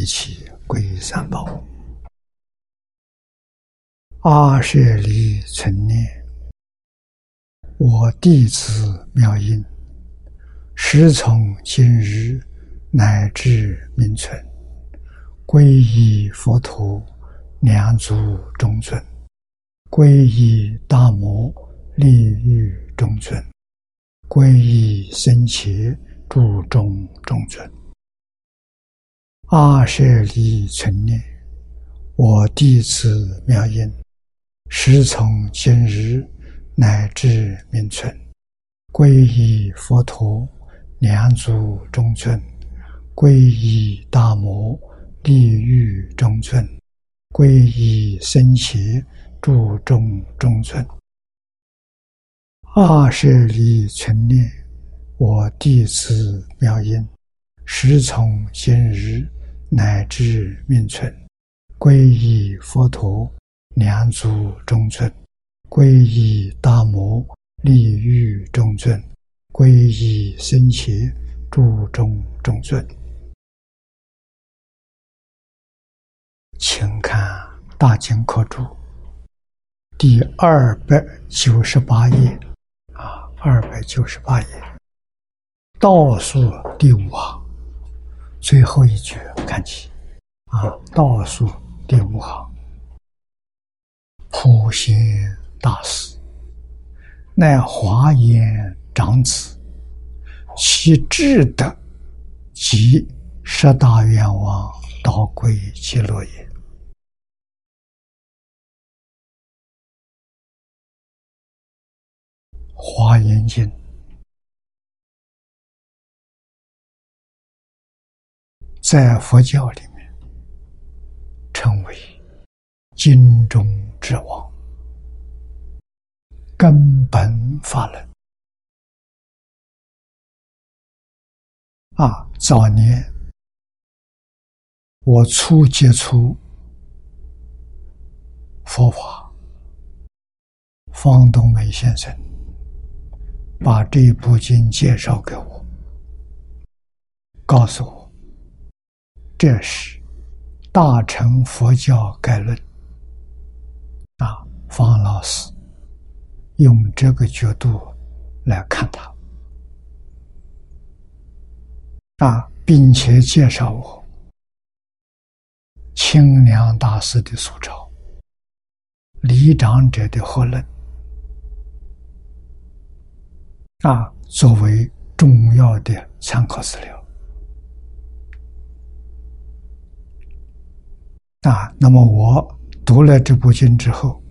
一起皈依三宝。阿舍离存念，我弟子妙音，时从今日乃至明存，皈依佛陀，两足中尊；皈依大摩，利欲中尊；皈依僧伽。注中中尊，阿舍利存念，我弟子妙音，时从今日乃至明存，皈依佛陀，两足中尊；皈依大摩，地狱中尊；皈依僧伽，注中中尊。阿舍利存念。我弟子妙音，时从今日乃至命存，皈依佛陀，两足中尊；皈依大摩，利欲中尊；皈依僧伽，注中中尊。请看《大经科注》第二百九十八页，啊，二百九十八页。倒数第五行，最后一句看起，啊，倒数第五行，普贤大师，乃华严长子，其智德及十大愿望，道归极乐也。华严经。在佛教里面，称为经中之王、根本法轮。啊，早年我初接触佛法，方东梅先生把这部经介绍给我，告诉我。这是《大乘佛教概论》啊，方老师用这个角度来看他啊，并且介绍我清凉大师的素抄、李长者的合论。啊，作为重要的参考资料。啊，那么我读了这部经之后，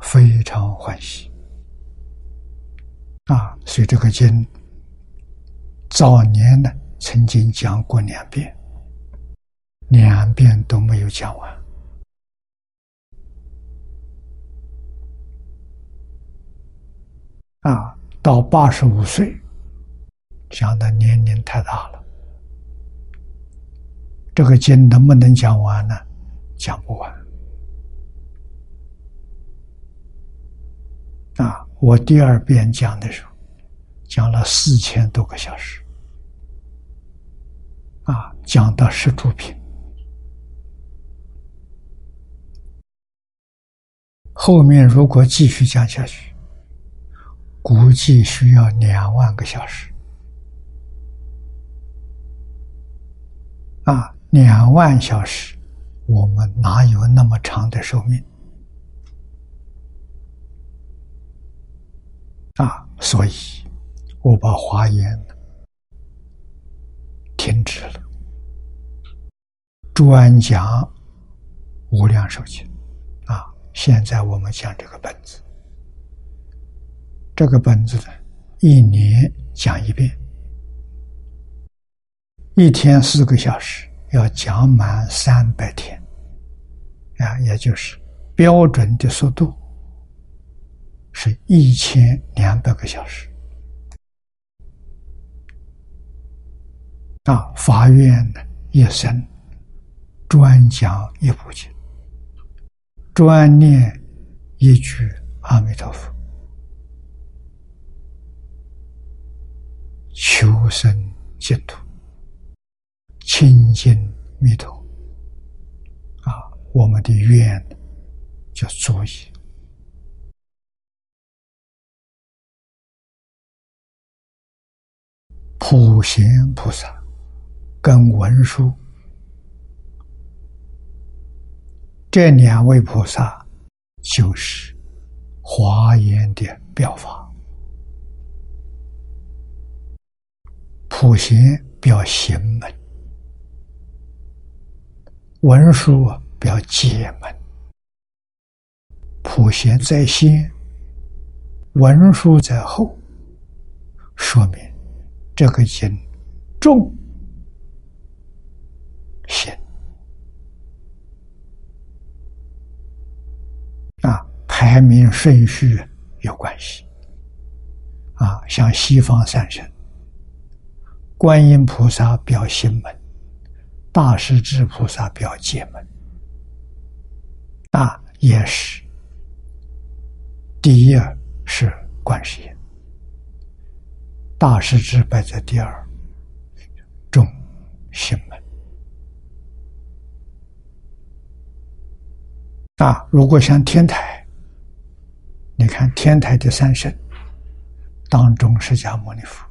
非常欢喜。啊，所以这个经早年呢曾经讲过两遍，两遍都没有讲完。啊，到八十五岁，讲的年龄太大了，这个经能不能讲完呢？讲不完啊！我第二遍讲的时候，讲了四千多个小时啊，讲到十住品，后面如果继续讲下去，估计需要两万个小时啊，两万小时。我们哪有那么长的寿命啊？所以，我把华严停止了，专讲无量寿经啊。现在我们讲这个本子，这个本子呢，一年讲一遍，一天四个小时。要讲满三百天，啊，也就是标准的速度是一千两百个小时，啊，法院一生专讲一部经，专念一句阿弥陀佛，求生净土，清净弥陀。啊，我们的愿就足以。普贤菩萨跟文殊这两位菩萨，就是华严的表法。普贤表行门，文殊表解门。普贤在先，文殊在后，说明。这个经重行啊，排名顺序有关系啊。像西方三圣，观音菩萨表心门，大势至菩萨表界门，啊，也是第一是观世音。大师之摆在第二，众心门。啊，如果像天台，你看天台的三圣当中，释迦牟尼佛，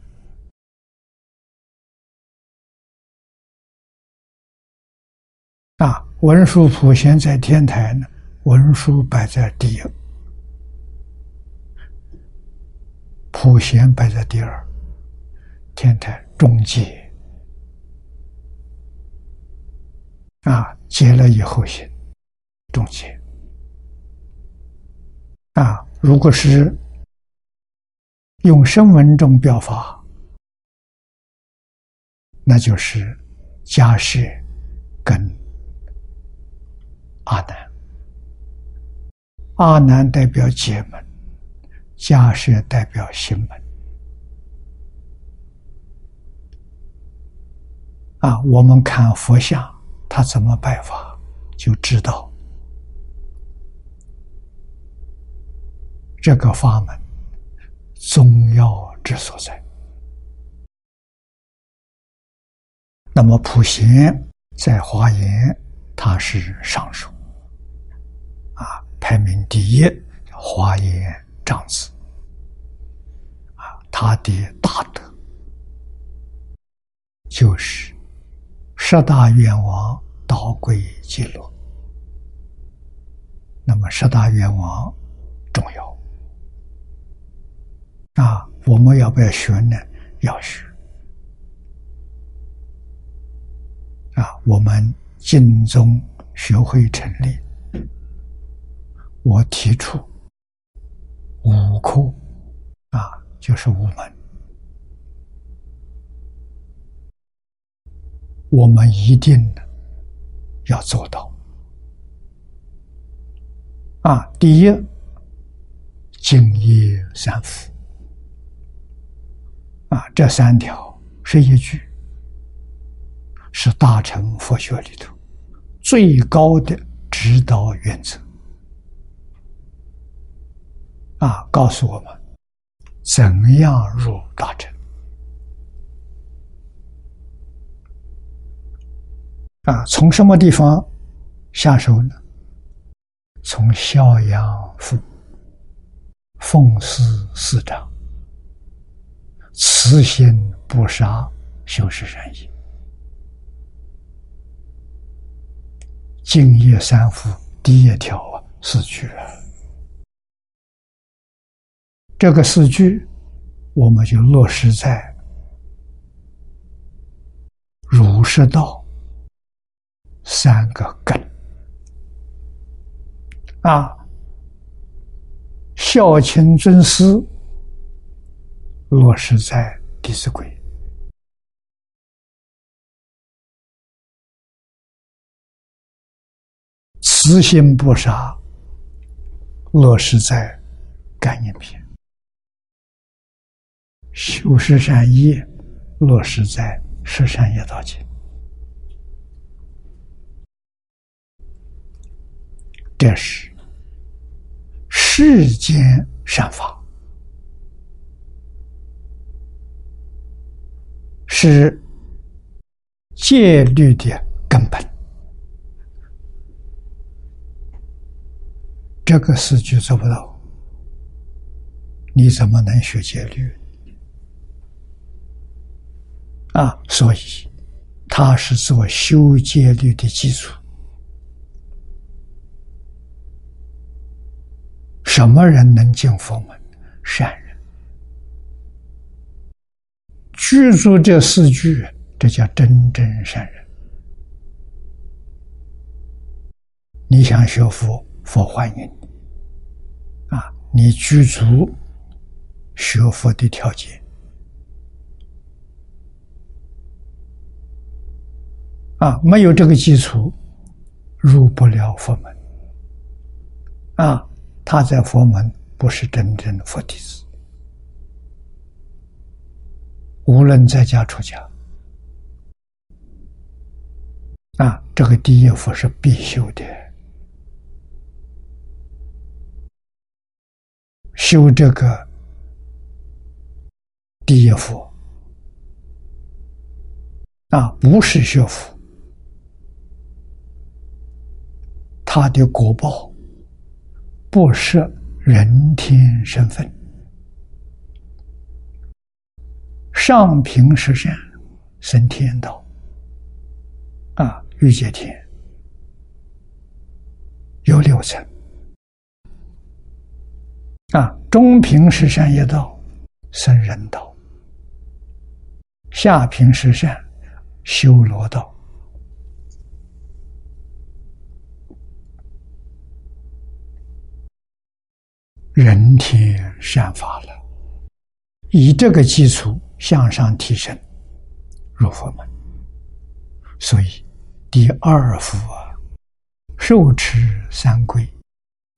啊，文殊普贤在天台呢，文殊摆在第一，普贤摆在第二。天台中结啊，结了以后行中结啊。如果是用声闻中表法，那就是家世跟阿难。阿难代表解门，迦舍代表行门。啊，我们看佛像，他怎么拜法，就知道这个法门宗要之所在。那么普贤在华严，他是上首，排名第一，华严长子，啊，他的大德就是。十大愿望导归极乐，那么十大愿望重要啊！我们要不要学呢？要学啊！我们晋宗学会成立，我提出五科啊，就是五门。我们一定要做到啊！第一，敬业三福啊，这三条是一句，是大乘佛学里头最高的指导原则啊，告诉我们怎样入大乘。啊，从什么地方下手呢？从孝养父、奉事师长、慈心不杀、修持仁义、敬业三福第一条啊，四句啊。这个四句，我们就落实在儒释道。三个根啊，孝亲尊师落实在《弟子规》，慈心不杀落实在《感应篇》，修十善业落实在十善业道经》，这是世间善法，是戒律的根本。这个四句做不到，你怎么能学戒律？啊，所以它是做修戒律的基础。什么人能进佛门？善人。具足这四句，这叫真正善人。你想学佛，佛欢迎你。啊，你具足学佛的条件。啊，没有这个基础，入不了佛门。啊，他在佛门不是真正的佛弟子。无论在家出家，啊，这个第一佛是必修的，修这个第一佛，啊，不是学佛。他的果报不设人天身份，上平十善升天道，啊，欲界天。有六层，啊，中平十善业道生人道，下平十善修罗道。人天善法了，以这个基础向上提升，入佛门。所以第二福啊，受持三规，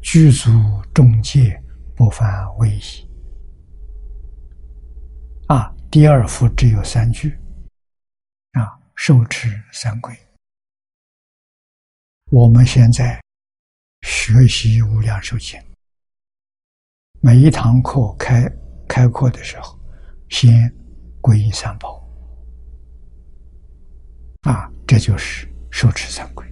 具足众戒，不犯威仪。啊，第二福只有三句，啊，受持三规。我们现在学习无量寿经。每一堂课开开课的时候，先皈依三宝，啊，这就是受持三皈。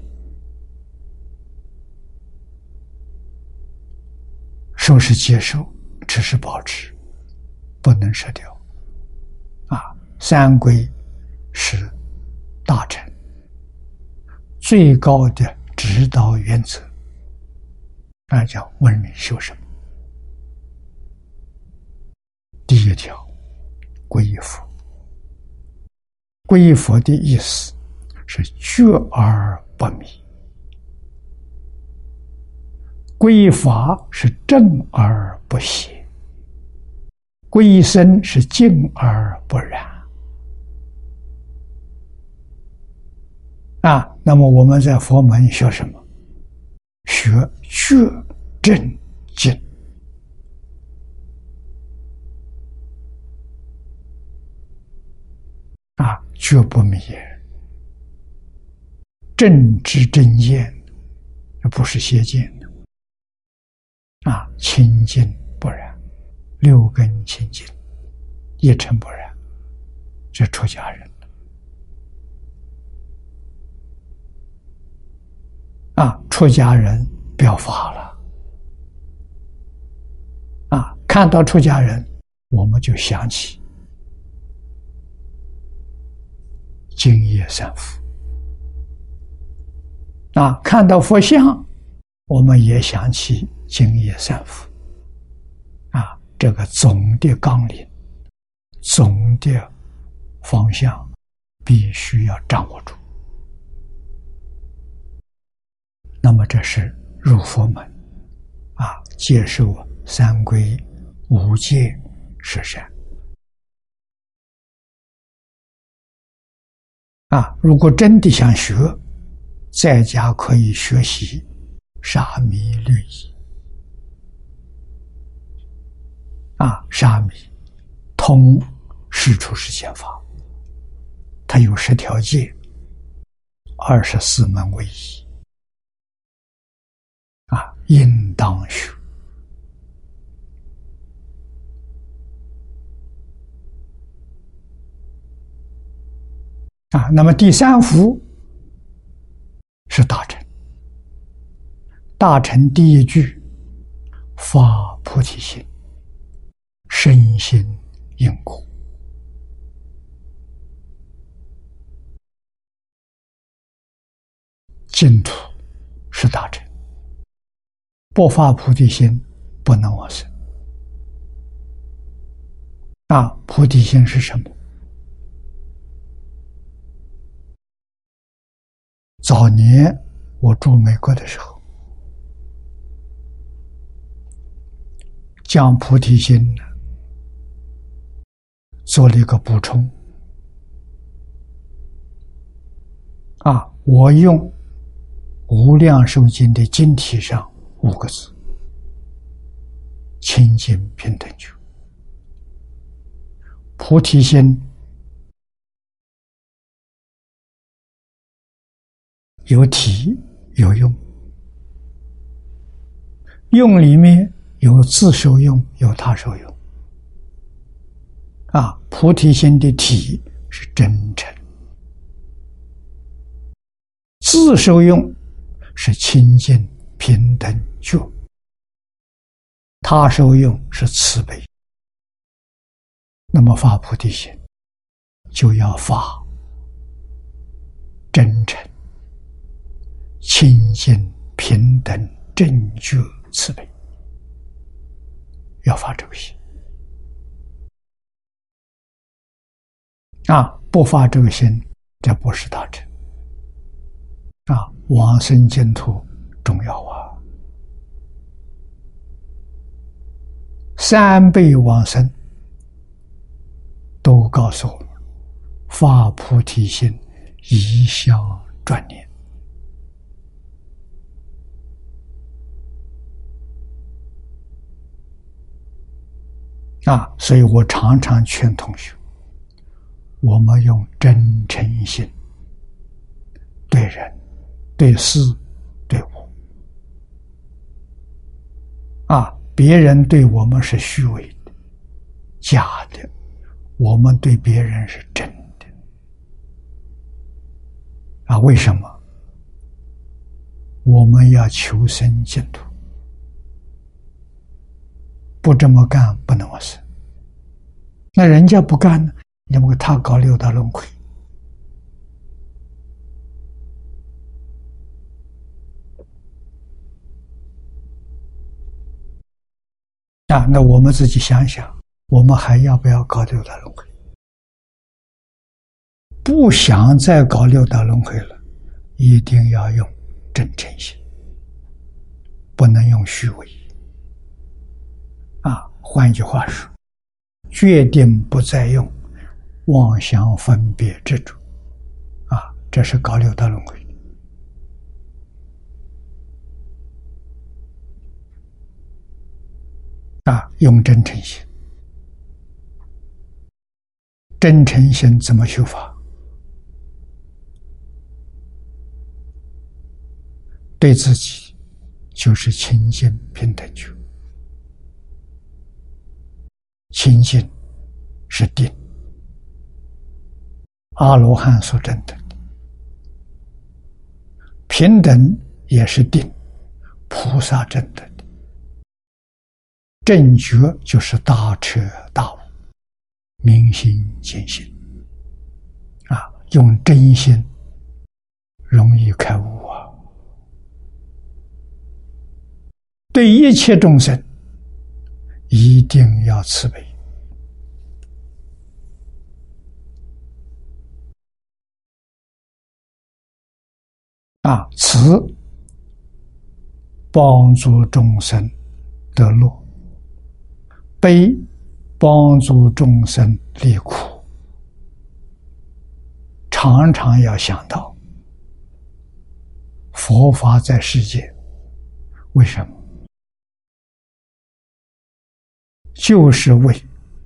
受是接受，持是保持，不能舍掉。啊，三皈是大臣最高的指导原则，那叫文人修什么？第一条，皈依佛。皈依佛的意思是觉而不迷；皈依法是正而不邪；皈依僧是静而不染。啊，那么我们在佛门学什么？学觉正静。啊，绝不迷也。正知正见，不是邪见的。啊，清净不染，六根清净，一尘不染，这出家人啊，出家人表法了。啊，看到出家人，我们就想起。敬业三福啊！看到佛像，我们也想起敬业三福啊！这个总的纲领、总的方向，必须要掌握住。那么，这是入佛门啊，接受三规五戒十善。啊，如果真的想学，在家可以学习沙弥律仪。啊，沙弥通世出世间法，它有十条戒，二十四门为一，啊，应当学。啊，那么第三福是大乘。大乘第一句发菩提心，身心因果，净土是大乘。不发菩提心，不能往生。那菩提心是什么？早年我住美国的时候，将菩提心做了一个补充。啊，我用《无量寿经》的经体上五个字：清净平等觉。菩提心。有体有用，用里面有自受用，有他受用。啊，菩提心的体是真诚，自受用是清净平等觉，他受用是慈悲。那么发菩提心，就要发真诚。清净平等正觉慈悲，要发这个心啊！不发这个心，这不是大乘啊！往生净土重要啊！三辈往生都告诉我：发菩提心，一向转念。啊，所以我常常劝同学，我们用真诚心对人、对事、对我。啊，别人对我们是虚伪的、假的，我们对别人是真的。啊，为什么？我们要求生净土。不这么干不能往生，那人家不干呢？因为他搞六道轮回啊！那我们自己想想，我们还要不要搞六道轮回？不想再搞六道轮回了，一定要用真诚心，不能用虚伪。换句话说，决定不再用妄想分别执着，啊，这是高六道轮回啊，用真诚心，真诚心怎么修法？对自己就是清净平等觉。清净是定，阿罗汉所证的；平等也是定，菩萨证的。正觉就是大彻大悟，明心见性。啊，用真心容易开悟啊！对一切众生。一定要慈悲啊！慈帮助众生得乐，悲帮助众生离苦。常常要想到，佛法在世界，为什么？就是为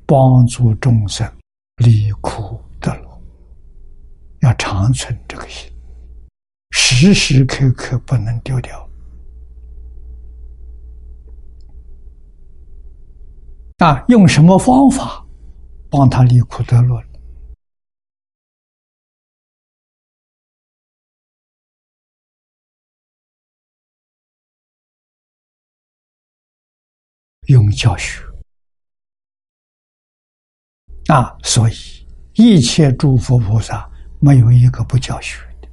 帮助众生离苦得乐要长存这个心，时时刻刻不能丢掉。啊，用什么方法帮他离苦得乐？用教学啊，所以一切诸佛菩萨没有一个不教学的。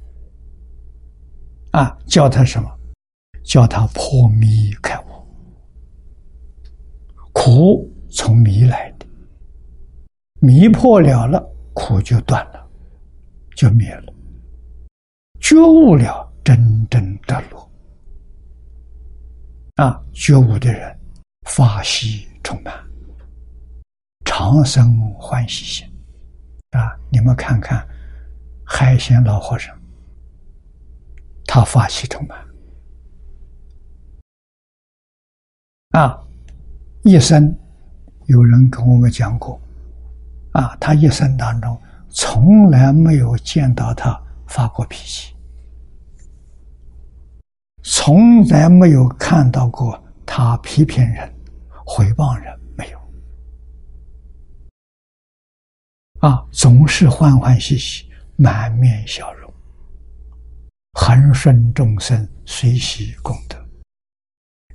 啊，教他什么？教他破迷开悟，苦从迷来的，迷破了了，苦就断了，就灭了，觉悟了，真正的路啊，觉悟的人。法喜充满，长生欢喜心啊！你们看看海鲜老和尚，他发喜充满啊！一生有人跟我们讲过啊，他一生当中从来没有见到他发过脾气，从来没有看到过他批评人。回报人啊，总是欢欢喜喜，满面笑容，恒顺众生，随喜功德。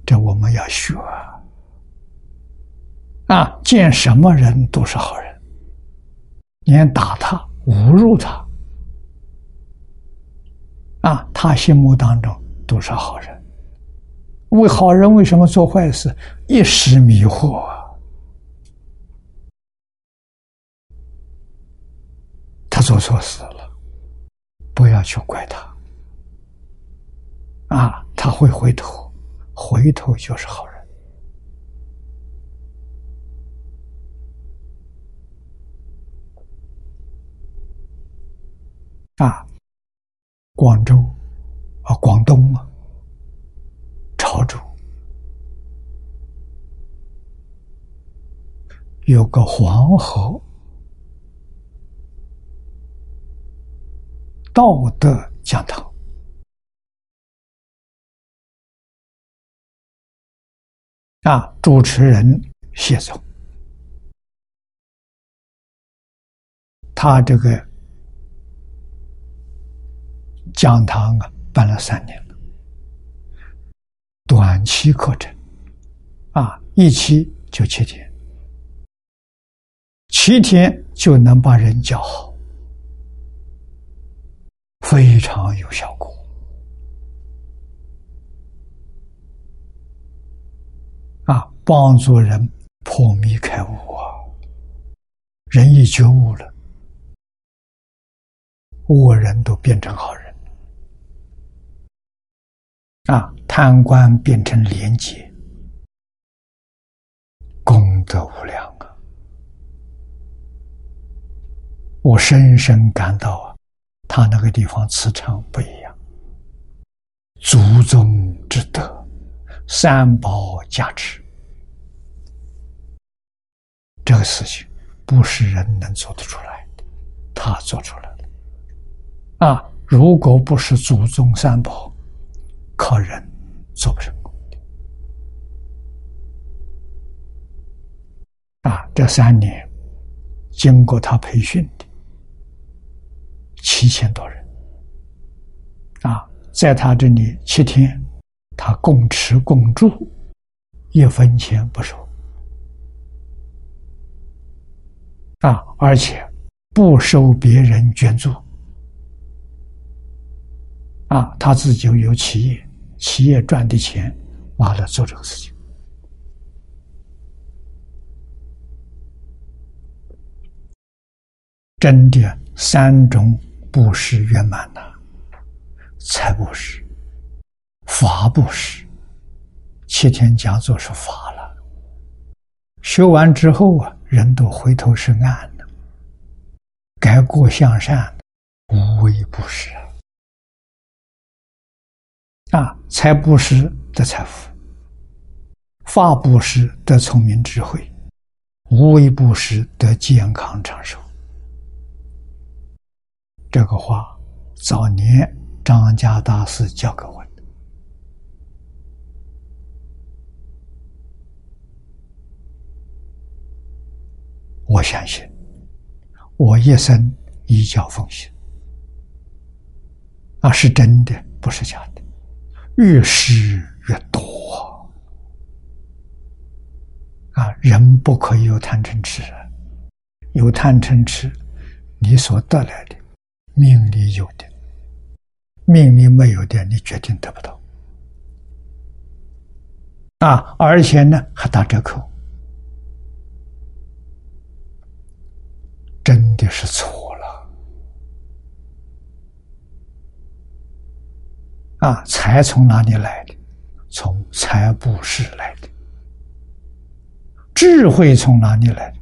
这我们要学啊！见什么人都是好人，连打他、侮辱他，啊，他心目当中都是好人。为好人为什么做坏事？一时迷惑啊！他做错事了，不要去怪他。啊，他会回头，回头就是好人。啊，广州啊，广东啊。潮州有个黄河道德讲堂。啊，主持人谢总，他这个讲堂啊，办了三年了。短期课程，啊，一期就七天，七天就能把人教好，非常有效果，啊，帮助人破迷开悟啊，人一觉悟了，恶人都变成好人。啊，贪官变成廉洁，功德无量啊！我深深感到啊，他那个地方磁场不一样，祖宗之德，三宝加持，这个事情不是人能做得出来的，他做出来了。啊，如果不是祖宗三宝。靠人做不成功的啊！这三年经过他培训的七千多人。啊，在他这里七天，他共吃共住，一分钱不收。啊，而且不收别人捐助。啊，他自己有企业。企业赚的钱，完了做这个事情，真的三种布施圆满了：财布施、法布施。七天讲座是法了，学完之后啊，人都回头是岸了，改过向善，无为不施。啊，财布施得财富，法布施得聪明智慧，无为布施得健康长寿。这个话早年张家大师教给我的，我相信，我一生依教奉行，啊，是真的，不是假的，越施越多。啊，人不可以有贪嗔痴，有贪嗔痴，你所得来的命里有的，命里没有的，你决定得不到。啊，而且呢还打折扣，真的是错了。啊，财从哪里来的？从财布施来的。智慧从哪里来？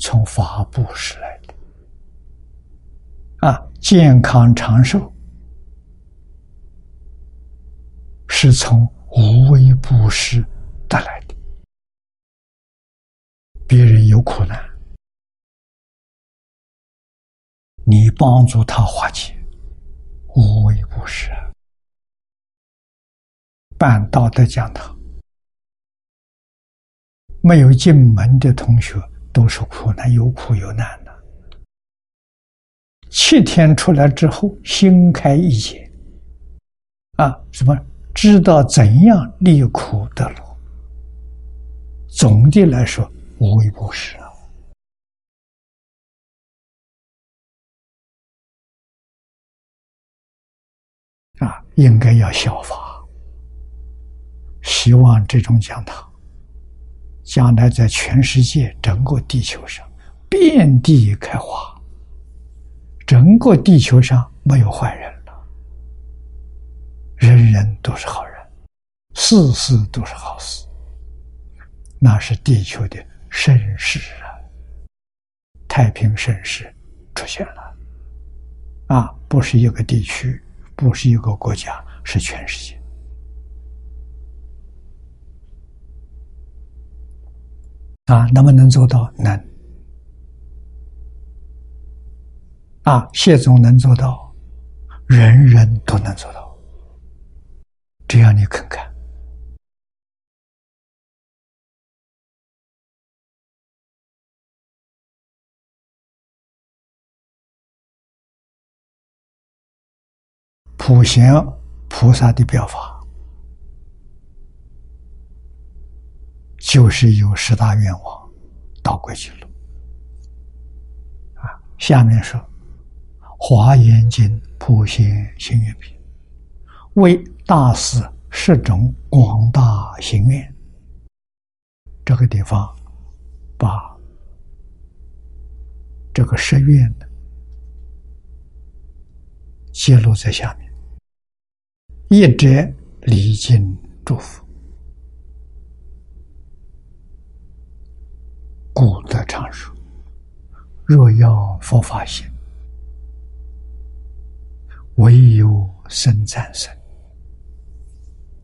从法布施来的。健康长寿是从无为不施得来的。别人有苦难，你帮助他化解，无为不施。办道德讲堂。没有进门的同学都是苦难，有苦有难。七天出来之后，心开意解，啊，什么知道怎样离苦得乐。总的来说，无微不至啊，啊，应该要效法。希望这种讲堂。将来在全世界整个地球上遍地开花，整个地球上没有坏人了，人人都是好人，事事都是好事，那是地球的盛世啊！太平盛世出现了，啊，不是一个地区，不是一个国家，是全世界。啊，能不能做到？能。啊，谢总能做到，人人都能做到。只要你肯干，普贤菩萨的表法。就是有十大愿望，导归去了。啊，下面说《华严经》普贤行愿品，为大师十种广大行愿。这个地方，把这个十愿的记录在下面，一者礼敬祝福。故得常说：“若要佛法行，唯有生战胜。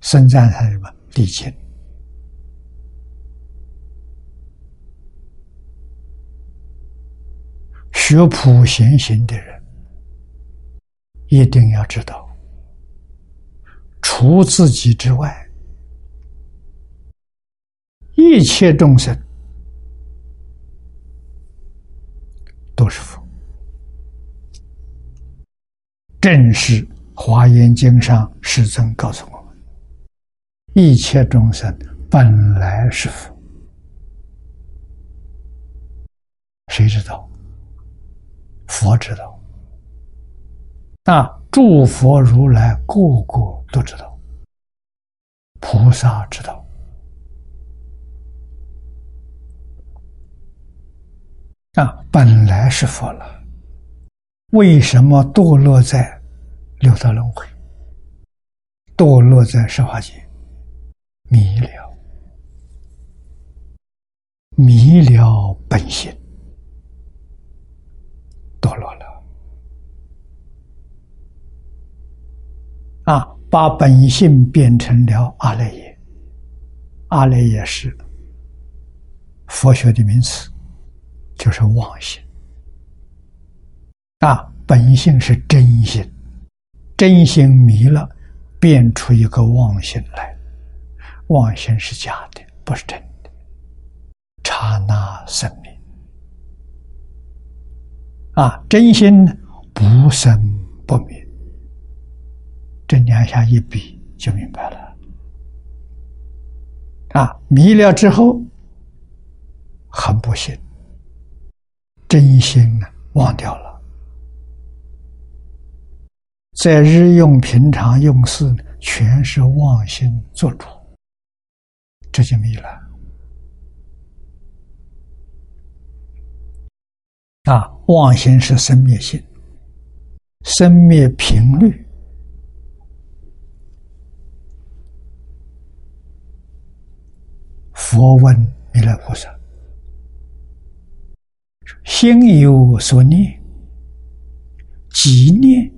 生战胜什么？力尽。学普贤行的人，一定要知道，除自己之外，一切众生。”都是佛，正是《华严经》上师尊告诉我们：一切众生本来是佛。谁知道？佛知道。那诸佛如来个个都知道，菩萨知道。啊，本来是佛了，为什么堕落在六道轮回？堕落在十法界，迷了，迷了本性，堕落了。啊，把本性变成了阿赖耶，阿赖耶是佛学的名词。就是妄心啊，本性是真心，真心迷了，变出一个妄心来，妄心是假的，不是真的，刹那生命。啊，真心不生不灭，这两下一比就明白了。啊，迷了之后，很不幸，真心啊忘掉了，在日用平常用事，全是妄心做主，这就迷了。啊，妄心是生灭性，生灭频率。佛问弥勒菩萨：“心有所念，即念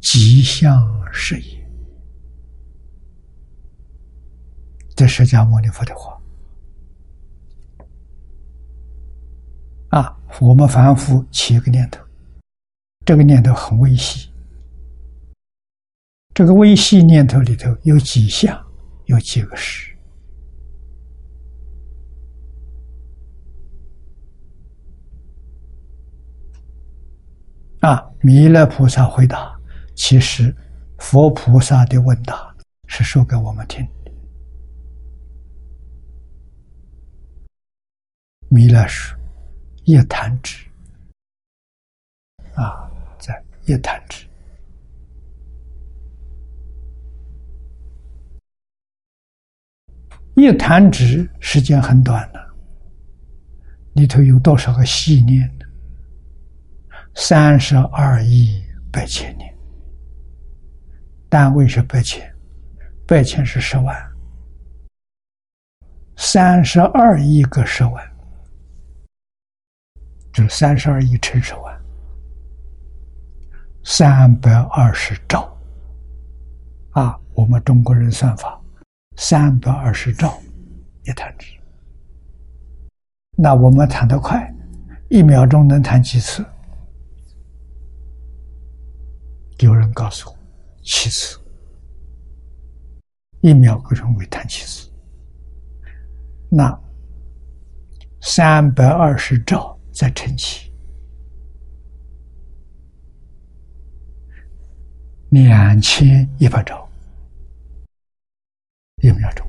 吉祥事业。”这释迦牟尼佛的话。啊，我们凡夫起一个念头，这个念头很微细，这个微细念头里头有几项，有几个事。啊，弥勒菩萨回答：“其实，佛菩萨的问答是说给我们听。”弥勒说。一弹指啊，在一弹指，一弹指时间很短的，里头有多少个细念呢？三十二亿百千年，单位是百千，百千是十万，三十二亿个十万。就三十二亿乘十万，三百二十兆啊！我们中国人算法，三百二十兆一弹指。那我们弹得快，一秒钟能弹几次？有人告诉我，七次，一秒构成为碳七次。那三百二十兆。在晨起，两千一百兆，一秒钟，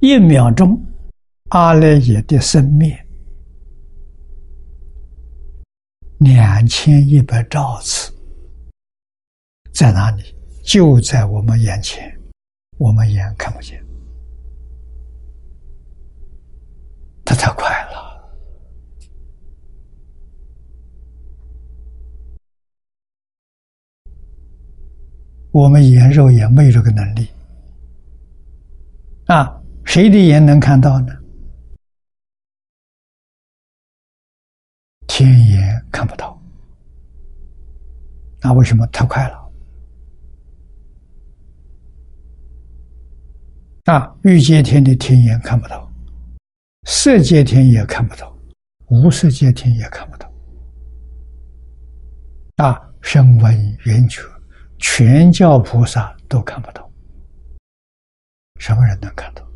一秒钟，阿赖耶的生灭，两千一百兆次，在哪里？就在我们眼前，我们眼看不见，它太快了。我们眼肉眼没有这个能力啊！谁的眼能看到呢？天眼看不到，那为什么太快了？啊，欲界天的天眼看不到，色界天也看不到，无色界天也看不到。啊，声闻缘觉。全教菩萨都看不到，什么人能看到？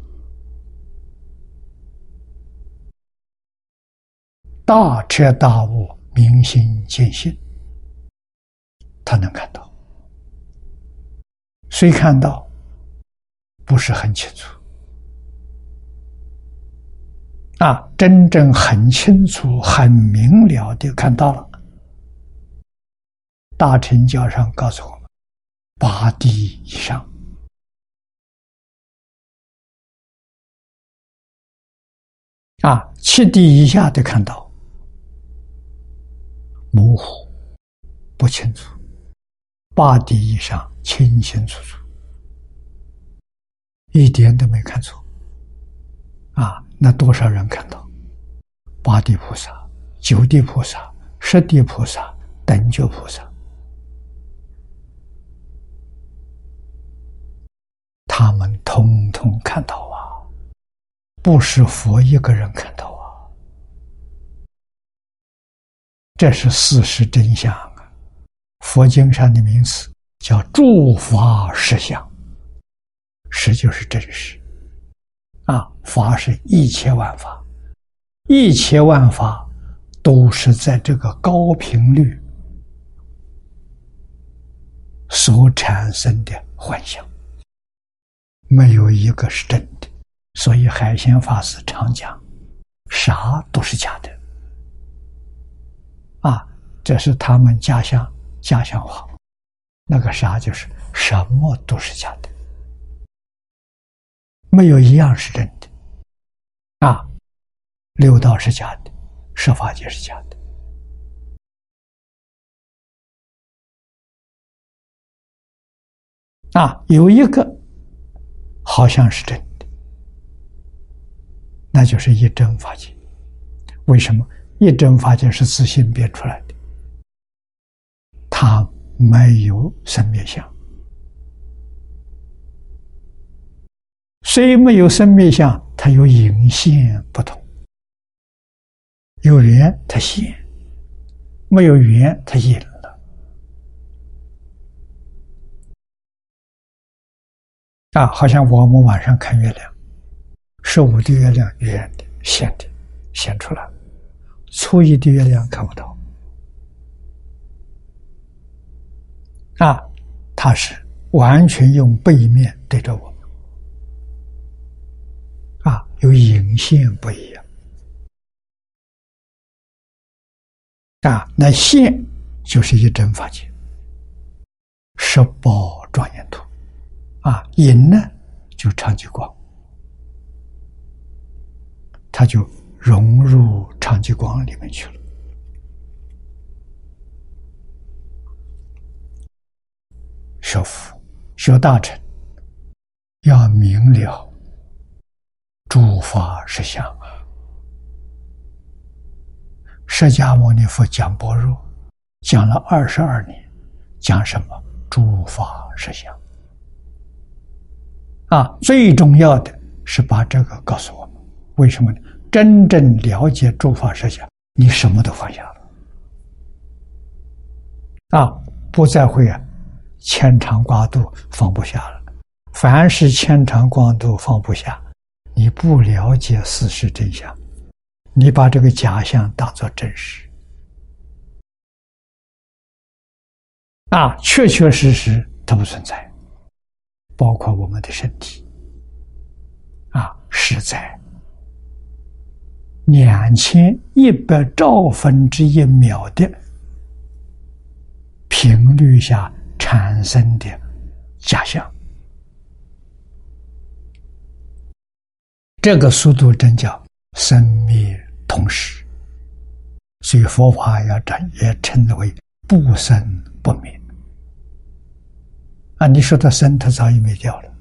大彻大悟、明心见性，他能看到。谁看到，不是很清楚。啊，真正很清楚、很明了的看到了。大乘教上告诉我们。八地以上啊，七地以下的看到模糊不清楚，八地以上清清楚楚，一点都没看错啊！那多少人看到八地菩萨、九地菩萨、十地菩萨、等觉菩萨？他们通通看到啊，不是佛一个人看到啊。这是事实真相啊！佛经上的名词叫诸法实相，实就是真实啊，法是一切万法，一切万法都是在这个高频率所产生的幻想，没有一个是真的。所以海鲜法师常讲，啥都是假的。啊，这是他们家乡家乡话。那个啥就是什么都是假的，没有一样是真的。啊，六道是假的，十法界是假的。啊，有一个好像是真的。那就是一真法界。为什么一真法界是自性变出来的？它没有生灭相，虽没有生命相，它有隐现不同。有缘它现，没有缘它隐了。啊，好像我们晚上看月亮。十五的月亮圆的、现的，现出来初一的月亮看不到。啊，它是完全用背面对着我们。啊，有影线不一样。啊，那线就是一真法界，十宝庄严图。啊，影呢就长吉光。他就融入长吉光里面去了。学佛、学大乘，要明了诸法实相啊！释迦牟尼佛讲般若，讲了二十二年，讲什么？诸法实相啊！最重要的是把这个告诉我们。为什么呢？真正了解诸法实相，你什么都放下了啊！不再会啊，牵肠挂肚放不下了。凡是牵肠挂肚放不下，你不了解事实真相，你把这个假象当做真实啊！确确实实它不存在，包括我们的身体啊，是在。两千一百兆分之一秒的频率下产生的假象，这个速度真叫生灭同时，所以佛法要称也称之为不生不灭。啊，你说它生，它早已灭掉了。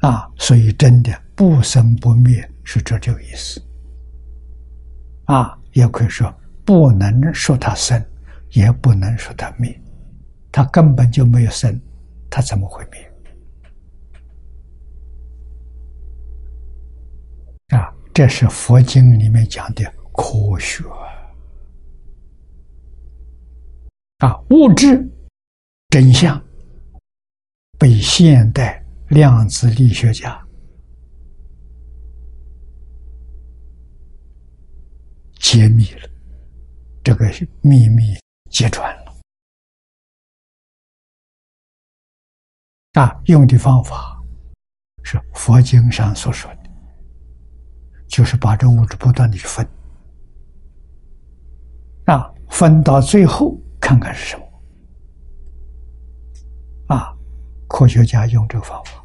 啊，所以真的。不生不灭是这这个意思，啊，也可以说不能说它生，也不能说它灭，它根本就没有生，它怎么会灭？啊，这是佛经里面讲的科学啊，物质真相被现代量子力学家。揭秘了，这个秘密揭穿了。啊，用的方法是佛经上所说的，就是把这物质不断的分，啊，分到最后看看是什么。啊，科学家用这个方法，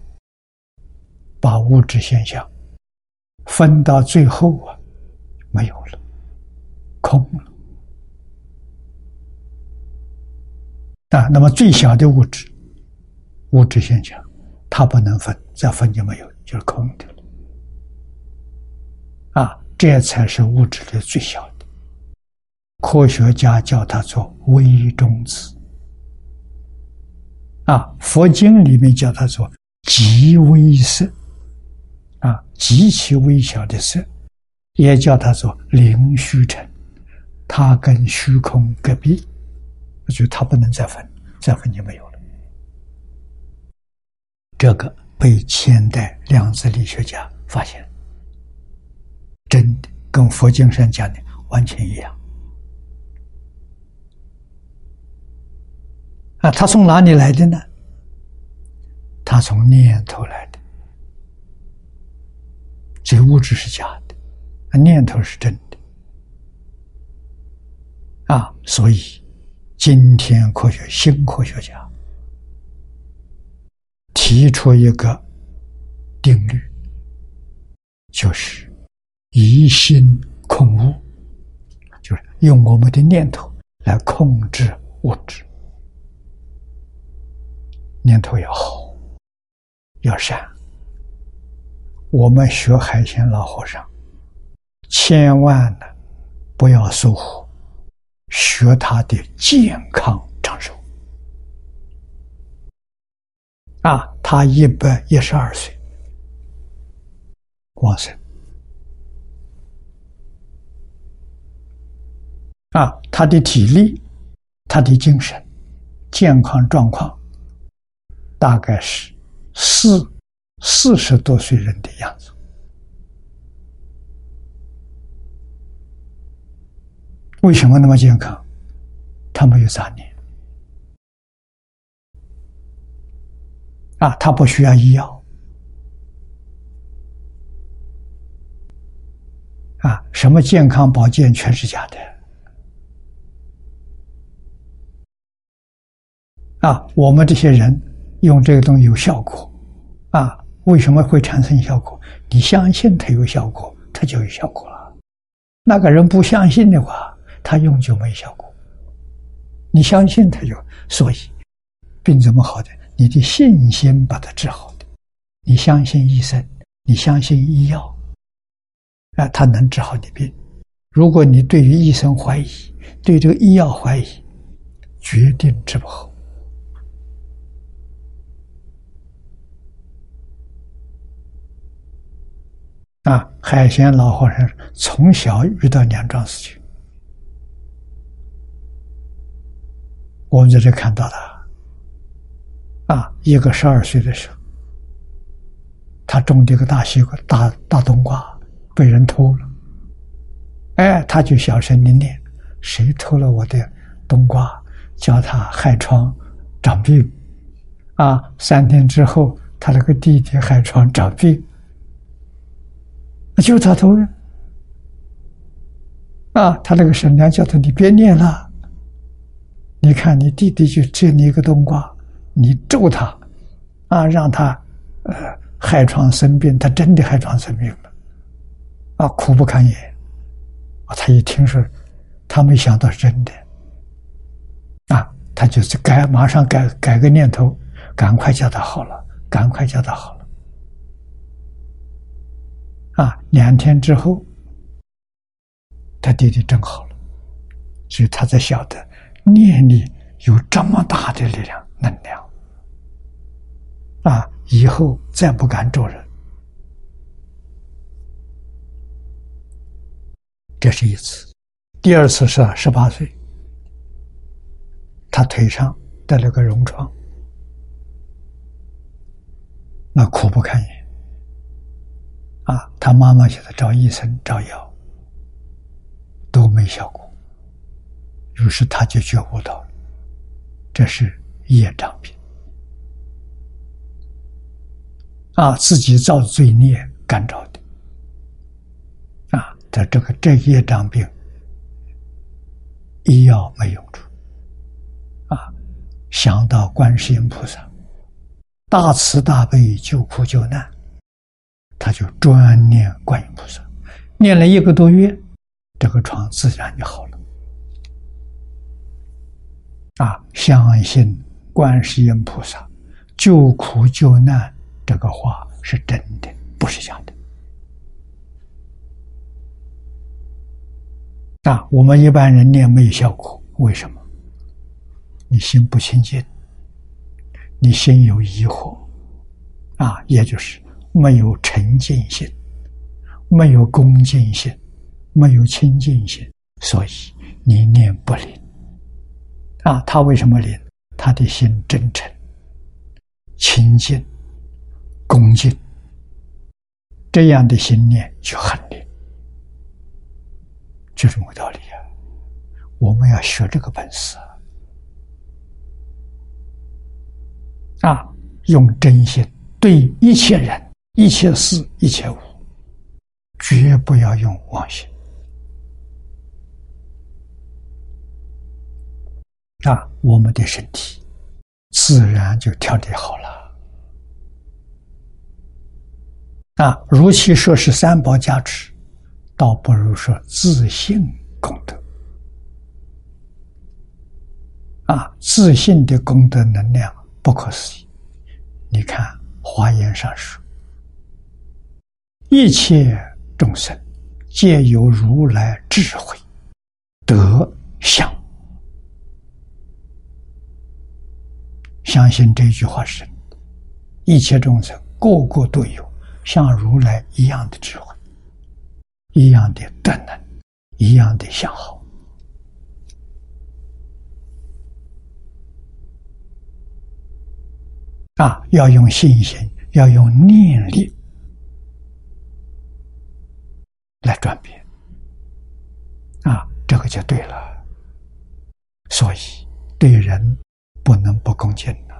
把物质现象分到最后啊，没有了。空了啊！那么最小的物质，物质现象，它不能分，再分就没有，就是空的了。啊，这才是物质的最小的。科学家叫它做微中子。啊，佛经里面叫它做极微色。啊，极其微小的色，也叫它做灵虚尘，它跟虚空隔壁，就它不能再分，再分就没有了。这个被现代量子力学家发现，真的跟佛经上讲的完全一样。啊，它从哪里来的呢？它从念头来的。这物质是假的，念头是真的。啊，所以今天科学新科学家提出一个定律，就是疑心控物，就是用我们的念头来控制物质。念头要好，要善。我们学海鲜老和尚，千万呢不要疏忽，学他的健康长寿。啊，他一百一十二岁，往生。啊，他的体力，他的精神健康状况，大概是四。四十多岁人的样子，为什么那么健康？他没有杂念啊，他不需要医药啊，什么健康保健全是假的啊！我们这些人用这个东西有效果啊。为什么会产生效果？你相信它有效果，它就有效果了。那个人不相信的话，他用就没效果。你相信他就，所以病怎么好的？你的信心把它治好的。你相信医生，你相信医药，啊，他能治好你病。如果你对于医生怀疑，对这个医药怀疑，决定治不好。啊，海鲜老和尚从小遇到两桩事情，我们在这看到的。啊，一个十二岁的时候，他种的一个大西瓜、大大冬瓜被人偷了，哎，他就小声的念：“谁偷了我的冬瓜，叫他害疮长病。”啊，三天之后，他那个弟弟害疮长病。那就他偷的啊！他那个婶娘叫他：“你别念了，你看你弟弟就摘你一个冬瓜，你咒他啊，让他呃害疮生病，他真的害疮生病了啊，苦不堪言啊！他一听说，他没想到是真的啊，他就是改，马上改改个念头，赶快叫他好了，赶快叫他好。”啊，两天之后，他弟弟正好了，所以他才晓得念力有这么大的力量能量。啊，以后再不敢做人。这是一次，第二次是十八岁，他腿上得了个脓疮，那苦不堪言。啊，他妈妈现在找医生找药，都没效果。于是他就觉悟到，这是业障病。啊，自己造罪孽干着的。啊，在这个这业障病，医药没用处。啊，想到观世音菩萨，大慈大悲救苦救难。他就专念观音菩萨，念了一个多月，这个疮自然就好了。啊，相信观世音菩萨救苦救难这个话是真的，不是假的。啊，我们一般人念没有效果，为什么？你心不清净，你心有疑惑，啊，也就是。没有沉浸心，没有恭敬心，没有清净心，所以你念不灵。啊，他为什么灵？他的心真诚、清净、恭敬，这样的心念就很灵。就这么个道理啊！我们要学这个本事啊，用真心对一切人、一切事、一切物，绝不要用妄心啊！我们的身体自然就调理好了啊！如其说是三宝加持。倒不如说自信功德啊，自信的功德能量不可思议。你看《华严》上说：“一切众生皆有如来智慧德相。”相信这句话是，一切众生个个都有像如来一样的智慧。一样的德能，一样的相好啊！要用信心，要用念力来转变啊！这个就对了。所以对人不能不恭敬的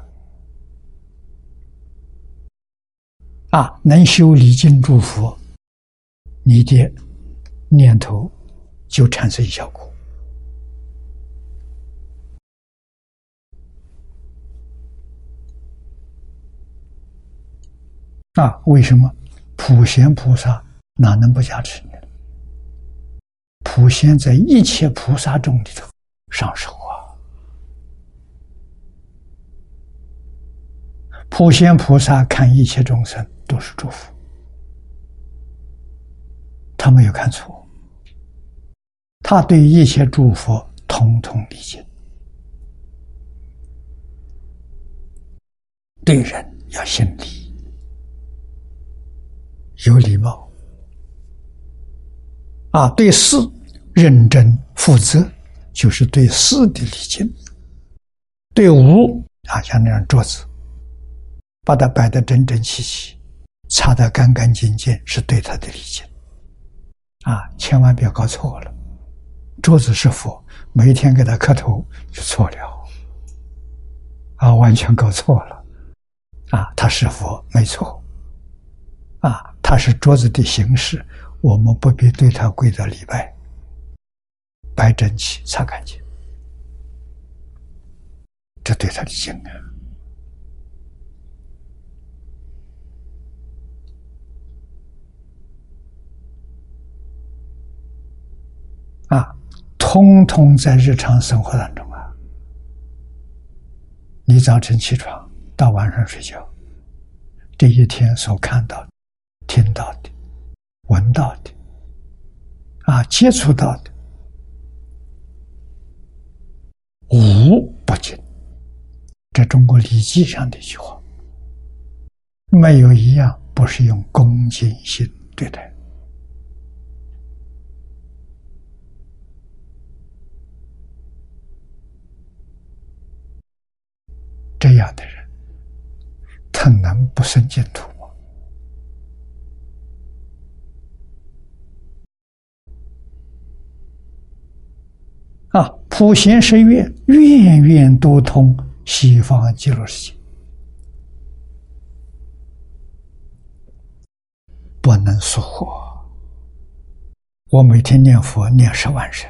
啊！能修礼敬祝福，你的。念头就产生效果啊？为什么普贤菩萨哪能不加持你？普贤在一切菩萨中里头上首啊！普贤菩萨看一切众生都是祝福，他没有看错。他对一切诸佛通通理解，对人要心礼，有礼貌，啊，对事认真负责，就是对事的理解。对物啊，像那样桌子，把它摆得整整齐齐，擦得干干净净，是对他的理解。啊，千万不要搞错了。桌子是佛，每一天给他磕头就错了，啊，完全搞错了，啊，他是佛没错，啊，他是桌子的形式，我们不必对他跪着礼拜，摆整齐、擦干净，这对他的敬啊，啊。通通在日常生活当中啊！你早晨起床到晚上睡觉，这一天所看到、听到的、闻到的、啊接触到的，无不尽。这中国礼记上的一句话，没有一样不是用恭敬心对待。这样的人，他能不生净土吗？啊，普贤十愿，愿愿都通西方极乐世界，不能说我。我每天念佛念十万声，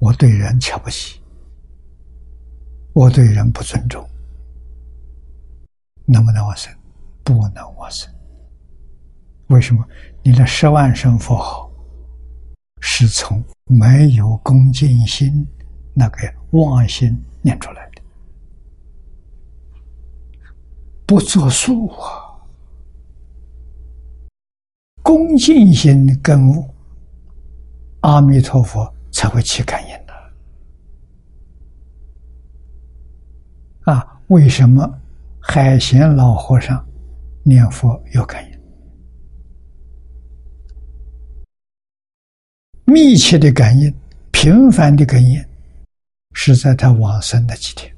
我对人瞧不起，我对人不尊重。能不能往生？不能往生。为什么？你的十万声佛号是从没有恭敬心、那个妄心念出来的，不作数啊！恭敬心跟阿弥陀佛才会起感应的啊！为什么？海贤老和尚念佛有感应，密切的感应、频繁的感应，是在他往生的几天。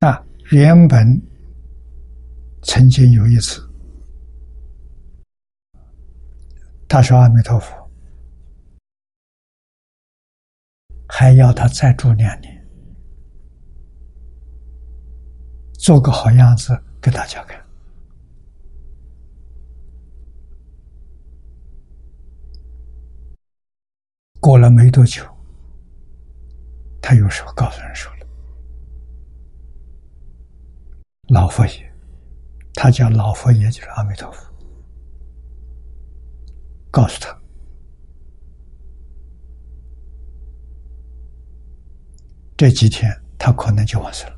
啊，原本曾经有一次，他说：“阿弥陀佛，还要他再住两年，做个好样子给大家看。”过了没多久，他又说：“告诉人说了。”老佛爷，他叫老佛爷，就是阿弥陀佛。告诉他，这几天他可能就完事了。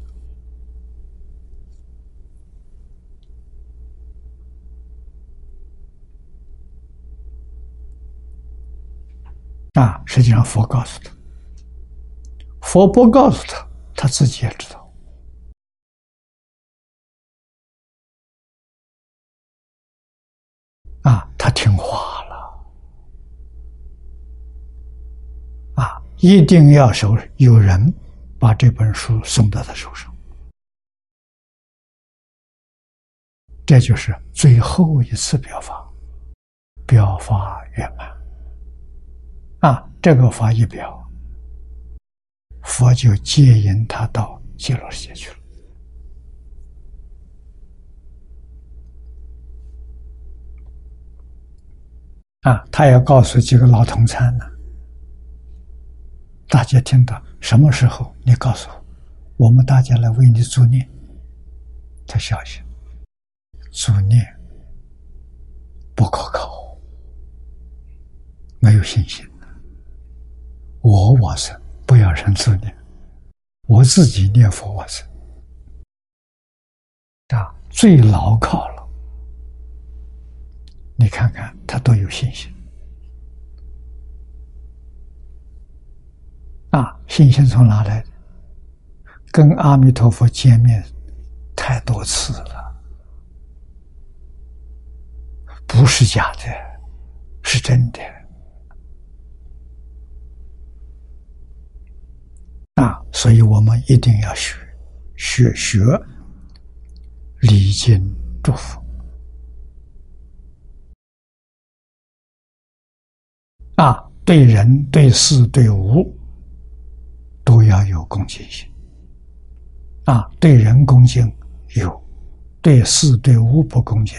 啊，实际上佛告诉他，佛不告诉他，他自己也知道。啊，他听话了，啊，一定要手有人把这本书送到他手上，这就是最后一次表法，表法圆满。啊，这个法一表，佛就接引他到极乐世界去了。啊，他要告诉几个老同参呢，大家听到什么时候？你告诉我，我们大家来为你助念。他小心，助念不可靠，没有信心我往生，不要人助念，我自己念佛往生，啊，最牢靠了。你看看，他多有信心啊！信心从哪来？跟阿弥陀佛见面太多次了，不是假的，是真的啊！所以我们一定要学学学礼敬祝福。啊，对人、对事、对物，都要有恭敬心。啊，对人恭敬有，对事、对物不恭敬，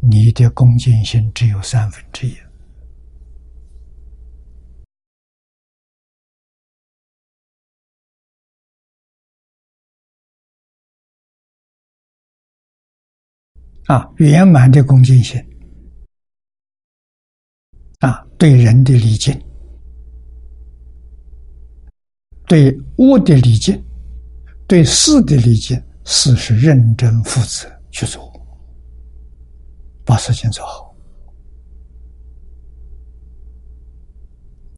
你的恭敬心只有三分之一。啊，圆满的恭敬心。啊，对人的礼敬，对物的礼敬，对事的礼敬，事是认真负责去做，把事情做好。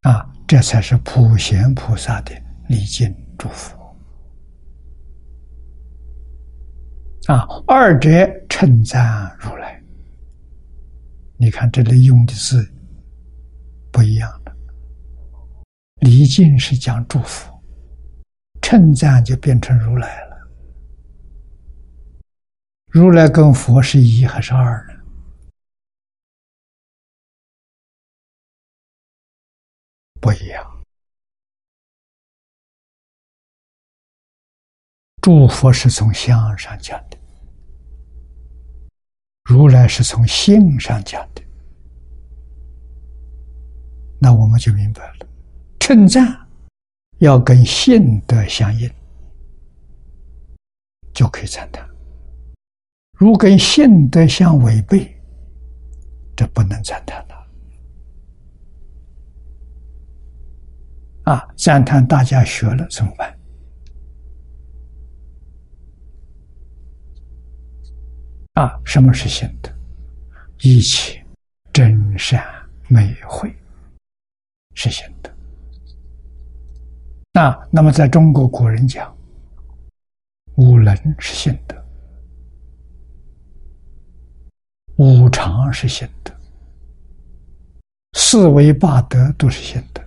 啊，这才是普贤菩萨的礼敬祝福。啊，二者称赞如来。你看这里用的是。不一样的，礼敬是讲祝福，称赞就变成如来了。如来跟佛是一还是二呢？不一样。祝福是从相上讲的，如来是从性上讲的。那我们就明白了，称赞要跟性德相应，就可以赞叹；如跟性德相违背，这不能赞叹了。啊，赞叹大家学了怎么办？啊，什么是心德？一切真善美慧。是心德。那，那么在中国古人讲，五伦是心德，五常是心德，四维八德都是心德。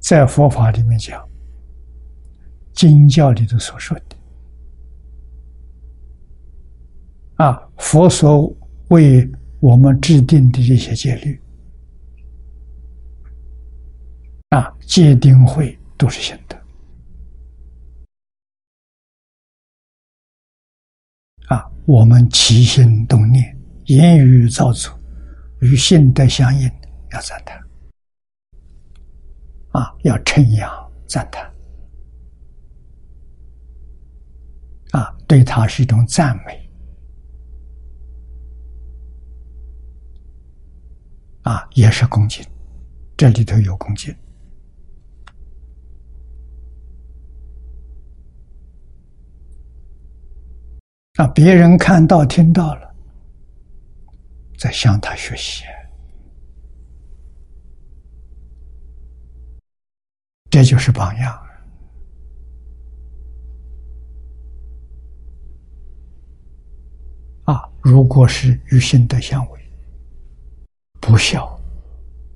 在佛法里面讲，经教里头所说的，啊，佛所为我们制定的这些戒律，啊，戒定慧都是心德，啊，我们起心动念、言语造作，与性德相应，要赞叹。啊，要称扬赞叹，啊，对他是一种赞美，啊，也是恭敬，这里头有恭敬，啊，别人看到听到了，在向他学习。这就是榜样啊！如果是与心德相违，不孝、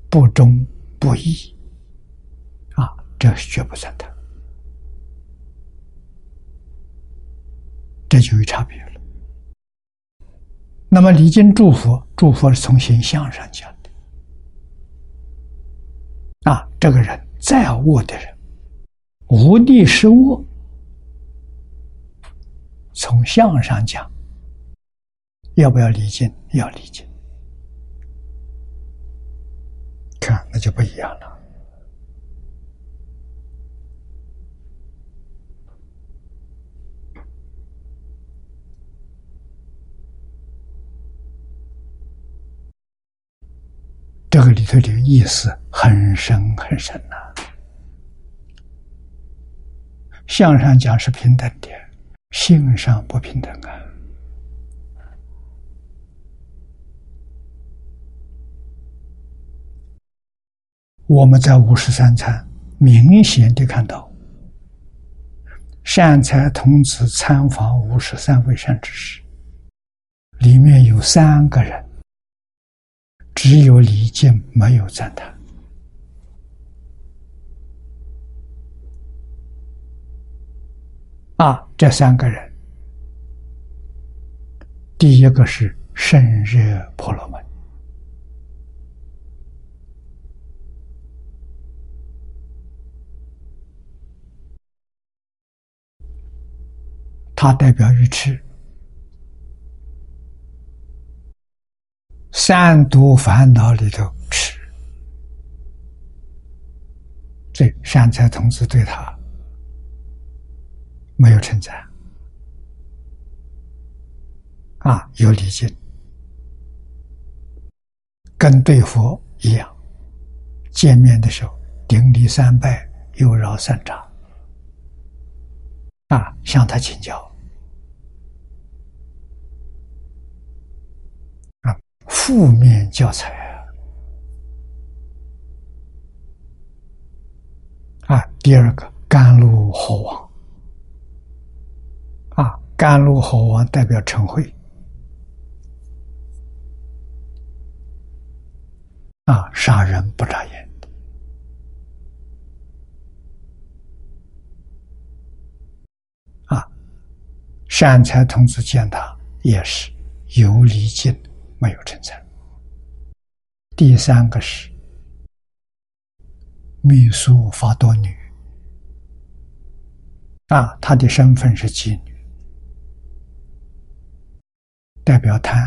不忠、不义啊，这绝不算的。这就有差别了。那么礼敬祝福，祝福是从形象上讲的啊，这个人。在恶的人，无地是恶。从相上讲，要不要离境？要离境。看，那就不一样了。这个里头的意思很深很深呐。相上讲是平等的，性上不平等啊。我们在五十三参明显的看到，善财童子参访五十三位善知识，里面有三个人。只有礼敬，没有赞叹。啊，这三个人，第一个是圣热婆罗门，他代表愚痴。三毒烦恼里头吃，这善财童子对他没有称赞啊，有礼敬，跟对佛一样，见面的时候顶礼三拜，又绕三匝，啊，向他请教。负面教材啊！啊，第二个甘露猴王啊，甘露猴王代表陈慧啊，杀人不眨眼啊，善财童子见他也是有礼敬。没有称赞。第三个是秘书法多女啊，她的身份是妓女，代表贪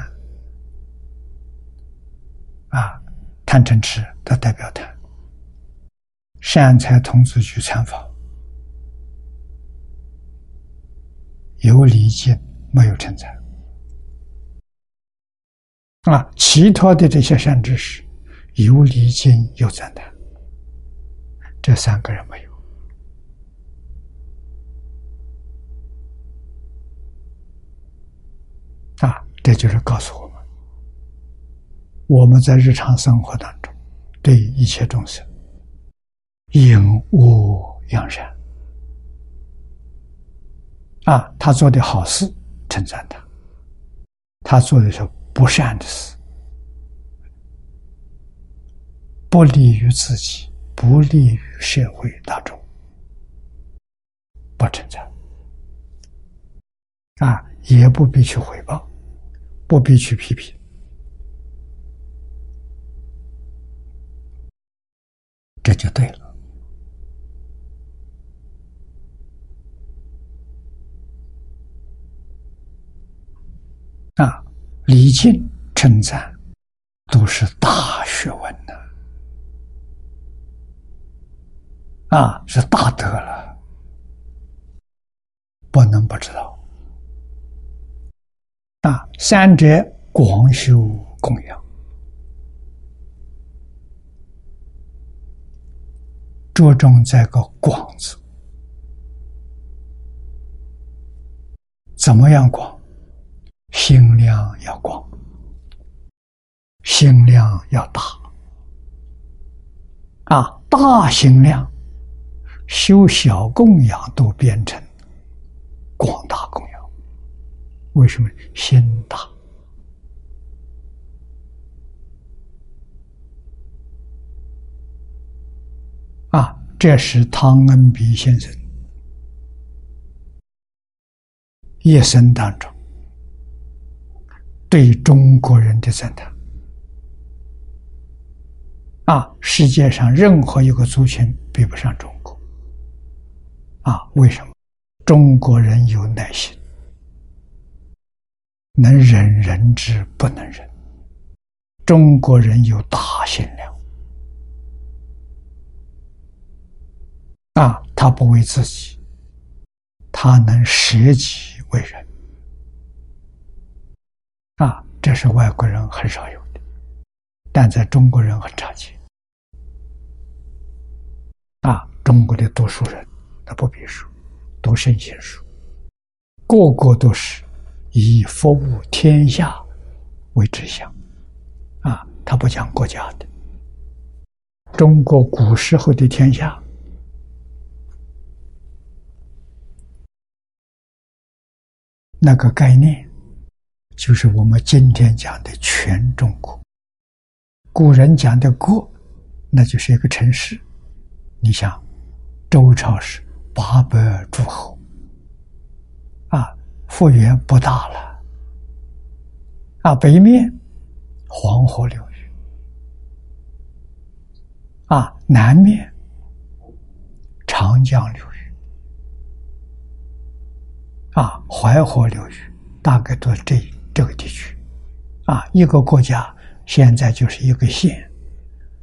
啊，贪嗔痴的代表贪。善财童子去参访，有礼敬，没有称赞。啊，其他的这些善知识，有离经有赞叹，这三个人没有。啊，这就是告诉我们，我们在日常生活当中，对一切众生，因恶扬善。啊，他做的好事，称赞他；他做的是不善的事，不利于自己，不利于社会大众，不存在。啊，也不必去回报，不必去批评，这就对了。啊，礼敬称赞都是大学问呢，啊，是大德了，不能不知道。啊，三者广修供养，着重在个“广”字，怎么样广？心量要广，心量要大，啊，大心量修小供养都变成广大供养。为什么心大？啊，这是汤恩比先生一生当中。对中国人的赞叹啊！世界上任何一个族群比不上中国啊！为什么？中国人有耐心，能忍人之不能忍；中国人有大心量啊！他不为自己，他能舍己为人。啊，这是外国人很少有的，但在中国人很常见。啊，中国的读书人，他不必说，读圣贤书，个个都是以服务天下为志向。啊，他不讲国家的。中国古时候的天下，那个概念。就是我们今天讲的全中国。古人讲的国，那就是一个城市。你想，周朝时八百诸侯，啊，幅员不大了。啊，北面黄河流域，啊，南面长江流域，啊，淮河流域，大概都是这。这个地区，啊，一个国家现在就是一个县，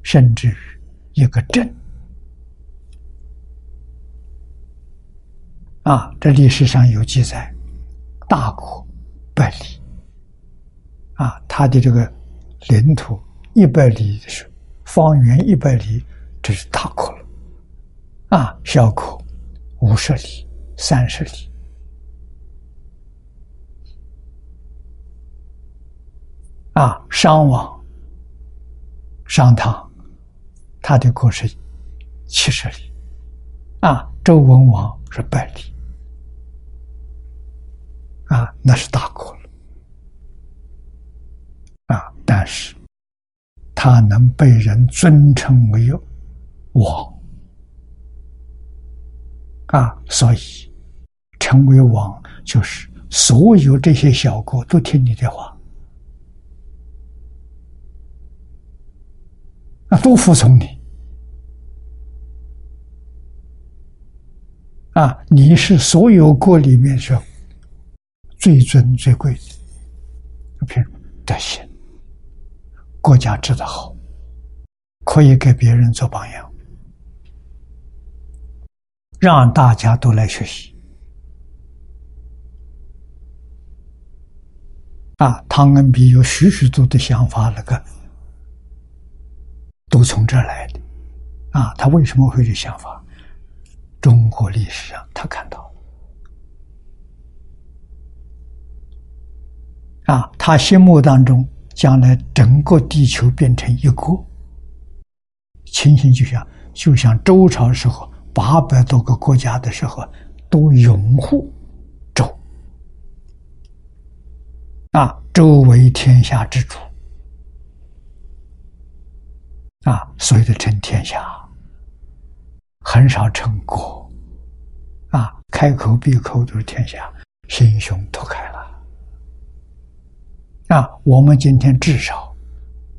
甚至一个镇，啊，这历史上有记载，大国百里，啊，它的这个领土一百里是方圆一百里，这是大国了，啊，小国五十里、三十里。啊，商王、商汤，他的国是七十里，啊，周文王是百里，啊，那是大国了，啊，但是他能被人尊称为王，啊，所以成为王就是所有这些小国都听你的话。啊，都服从你！啊，你是所有国里面是最尊最贵的，凭什么？德行，国家治得好，可以给别人做榜样，让大家都来学习。啊，汤恩比有许许多多的想法，那个。都从这儿来的，啊，他为什么会有想法？中国历史上他看到了，啊，他心目当中将来整个地球变成一国，情形就像就像周朝时候八百多个国家的时候都拥护周。啊，周为天下之主啊，所以的称天下，很少称国啊，开口闭口都是天下，心胸拓开了啊。我们今天至少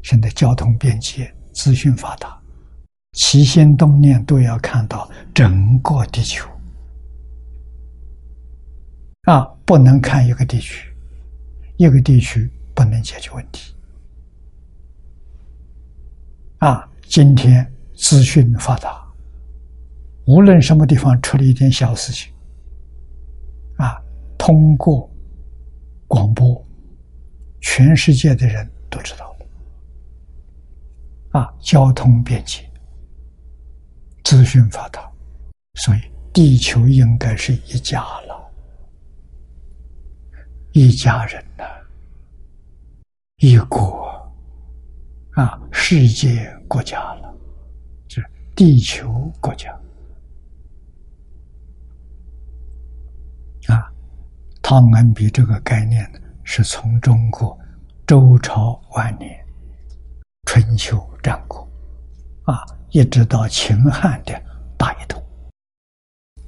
现在交通便捷，资讯发达。起心动念都要看到整个地球啊，不能看一个地区，一个地区不能解决问题啊。今天资讯发达，无论什么地方出了一点小事情啊，通过广播，全世界的人都知道了啊，交通便捷。资讯发达，所以地球应该是一家了，一家人呐，一国啊，世界国家了，是地球国家啊。汤恩比这个概念呢，是从中国周朝晚年、春秋战国啊。一直到秦汉的大一统，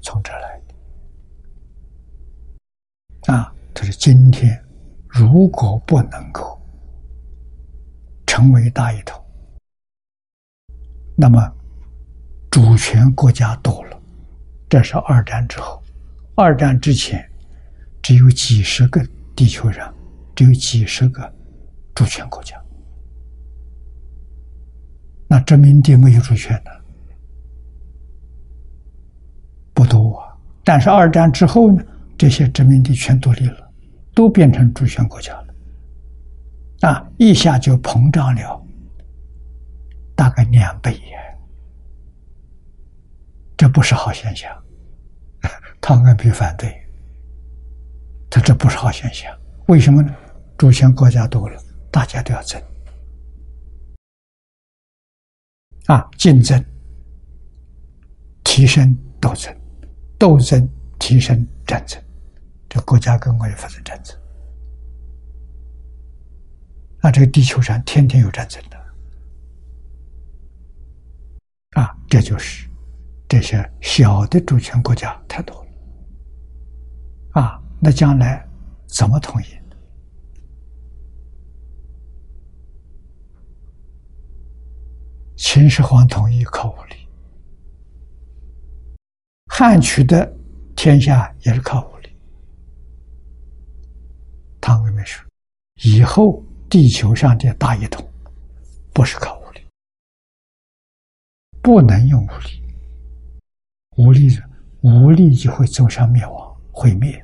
从这来的啊！就是今天，如果不能够成为大一统，那么主权国家多了。这是二战之后，二战之前只有几十个地球上，只有几十个主权国家。那殖民地没有主权的不多啊，但是二战之后呢，这些殖民地全独立了，都变成主权国家了，啊，一下就膨胀了，大概两倍呀，这不是好现象，汤恩比反对，他这不是好现象，为什么呢？主权国家多了，大家都要争。啊，竞争、提升斗争，斗争提升战争，这国家跟国家发生战争。啊，这个地球上天天有战争的，啊，这就是这些小的主权国家太多了，啊，那将来怎么统一？秦始皇统一靠武力，汉取得天下也是靠武力。汤恩美说：“以后地球上的大一统，不是靠武力，不能用武力，武力武力就会走向灭亡、毁灭。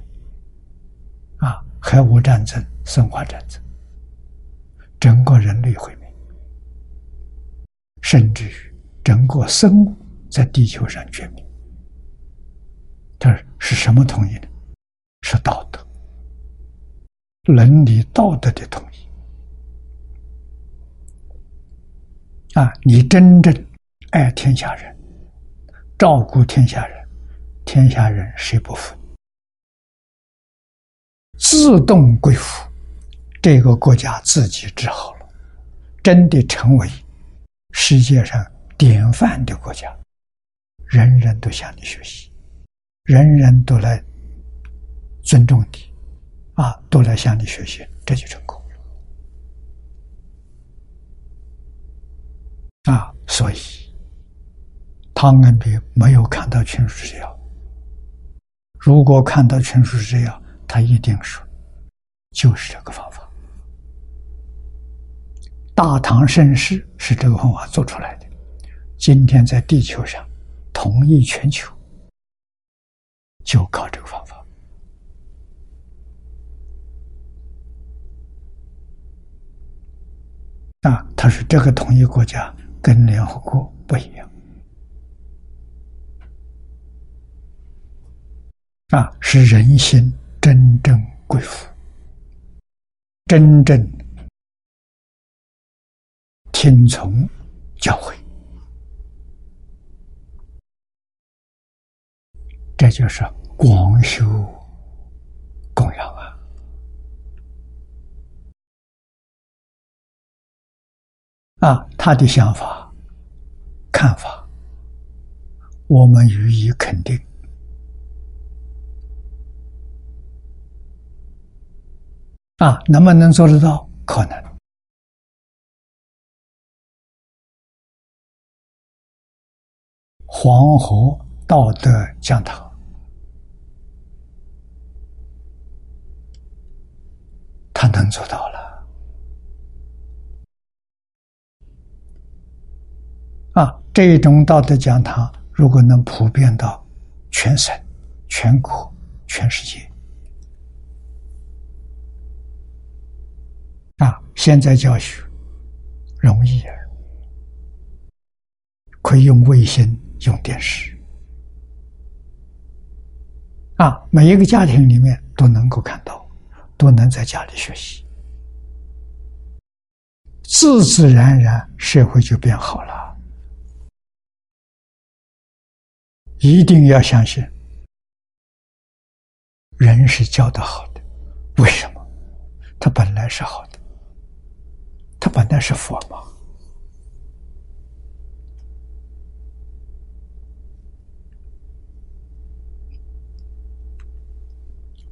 啊，核武战争、生化战争，整个人类毁灭。”甚至于整个生物在地球上绝灭，这是什么统一呢？是道德、伦理、道德的统一。啊，你真正爱天下人，照顾天下人，天下人谁不服？自动归服，这个国家自己治好了，真的成为。世界上典范的国家，人人都向你学习，人人都来尊重你，啊，都来向你学习，这就成功了。啊，所以汤恩比没有看到全书之要，如果看到全书之要，他一定说，就是这个方法。大唐盛世是这个方法做出来的。今天在地球上统一全球，就靠这个方法。啊，他说这个统一国家跟联合国不一样。啊，是人心真正归服，真正听从教诲，这就是广修供养啊。啊，他的想法、看法，我们予以肯定。啊，能不能做得到？可能。黄河道德讲堂，他能做到了。啊，这种道德讲堂，如果能普遍到全省、全国、全世界。啊，现在教学容易啊，可以用卫星、用电视，啊，每一个家庭里面都能够看到，都能在家里学习，自自然然社会就变好了。一定要相信，人是教的好的，为什么？他本来是好的。他本来是佛嘛，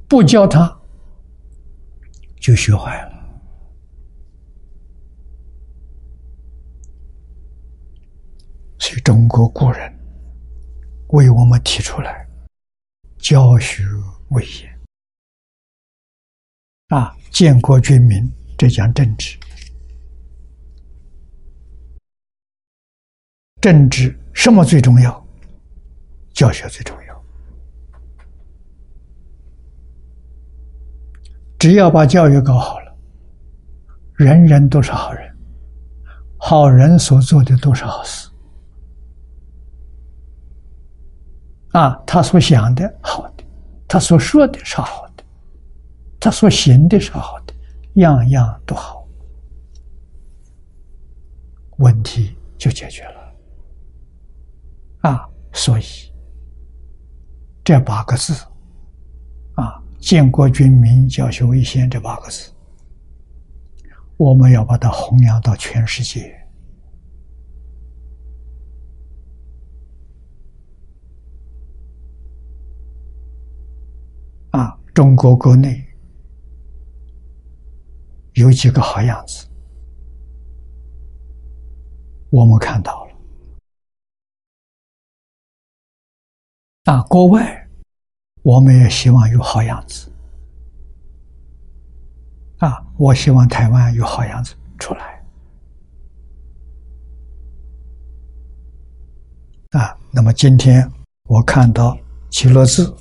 不教他，就学坏了。所以中国古人为我们提出来教学为先啊，建国军民，这讲政治。政治什么最重要？教学最重要。只要把教育搞好了，人人都是好人，好人所做的都是好事。啊，他所想的好的，他所说的是好的，他所行的是好的，样样都好，问题就解决了。啊，所以这八个字，啊，建国军民教学为先这八个字，我们要把它弘扬到全世界。啊，中国国内有几个好样子，我们看到了。啊，国外我们也希望有好样子。啊，我希望台湾有好样子出来。啊，那么今天我看到齐乐智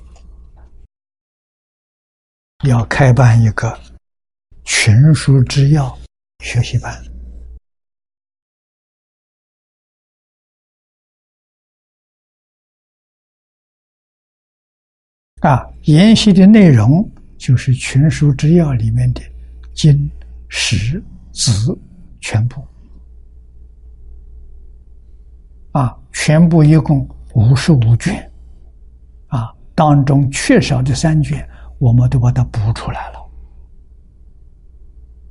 要开办一个群书之要学习班。啊，研习的内容就是《群书之要》里面的经、史、子全部。啊，全部一共五十五卷，啊，当中缺少的三卷，我们都把它补出来了。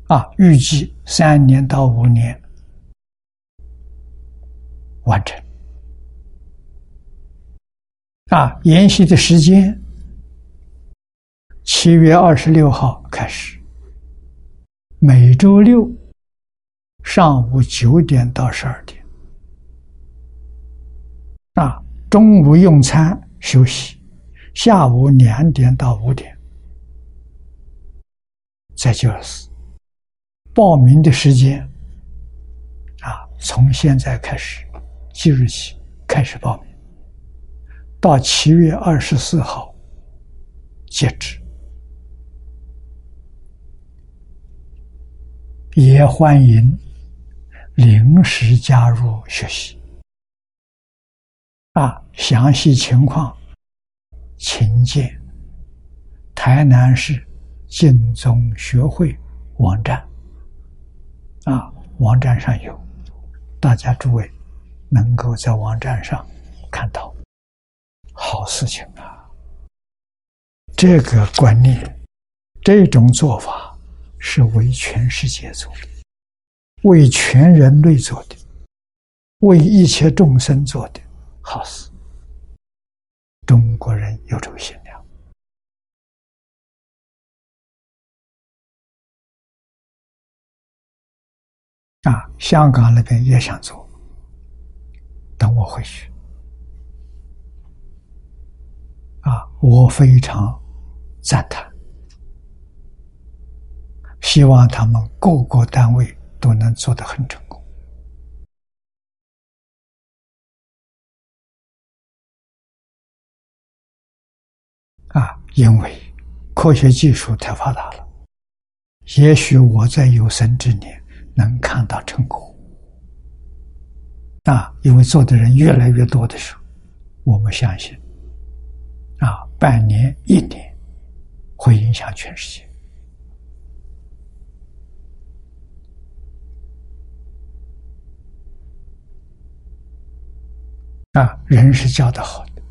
啊，预计三年到五年完成。啊，研习的时间。七月二十六号开始，每周六上午九点到十二点，啊，中午用餐休息，下午两点到五点，再就是报名的时间，啊，从现在开始，即日起开始报名，到七月二十四号截止。也欢迎临时加入学习。啊，详细情况请见台南市净宗学会网站。啊，网站上有，大家诸位能够在网站上看到好事情啊。这个观念，这种做法是为全世界做的，为全人类做的，为一切众生做的好事。中国人有这个心啊！香港那边也想做，等我回去啊！我非常赞叹，希望他们各个单位都能做得很成功。啊，因为科学技术太发达了，也许我在有生之年能看到成果。啊，因为做的人越来越多的时候，我们相信，啊，半年、一年会影响全世界。啊，人是教的好的。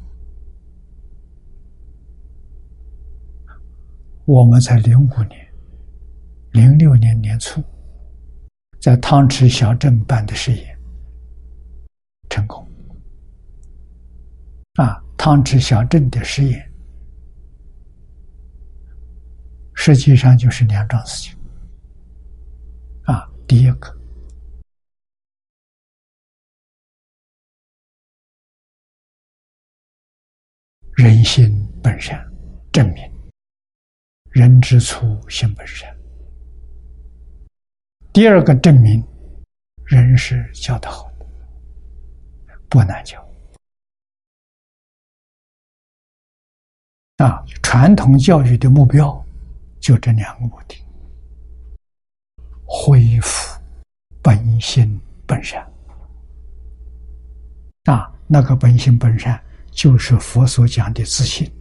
我们在零五年、零六年年初，在汤池小镇办的实验成功。啊，汤池小镇的实验，实际上就是两桩事情。啊，第一个，人心本善，证明。人之初，性本善。第二个证明，人是教的好的，不难教。啊，传统教育的目标就这两个目的：恢复本性本善。啊，那个本性本善，就是佛所讲的自信。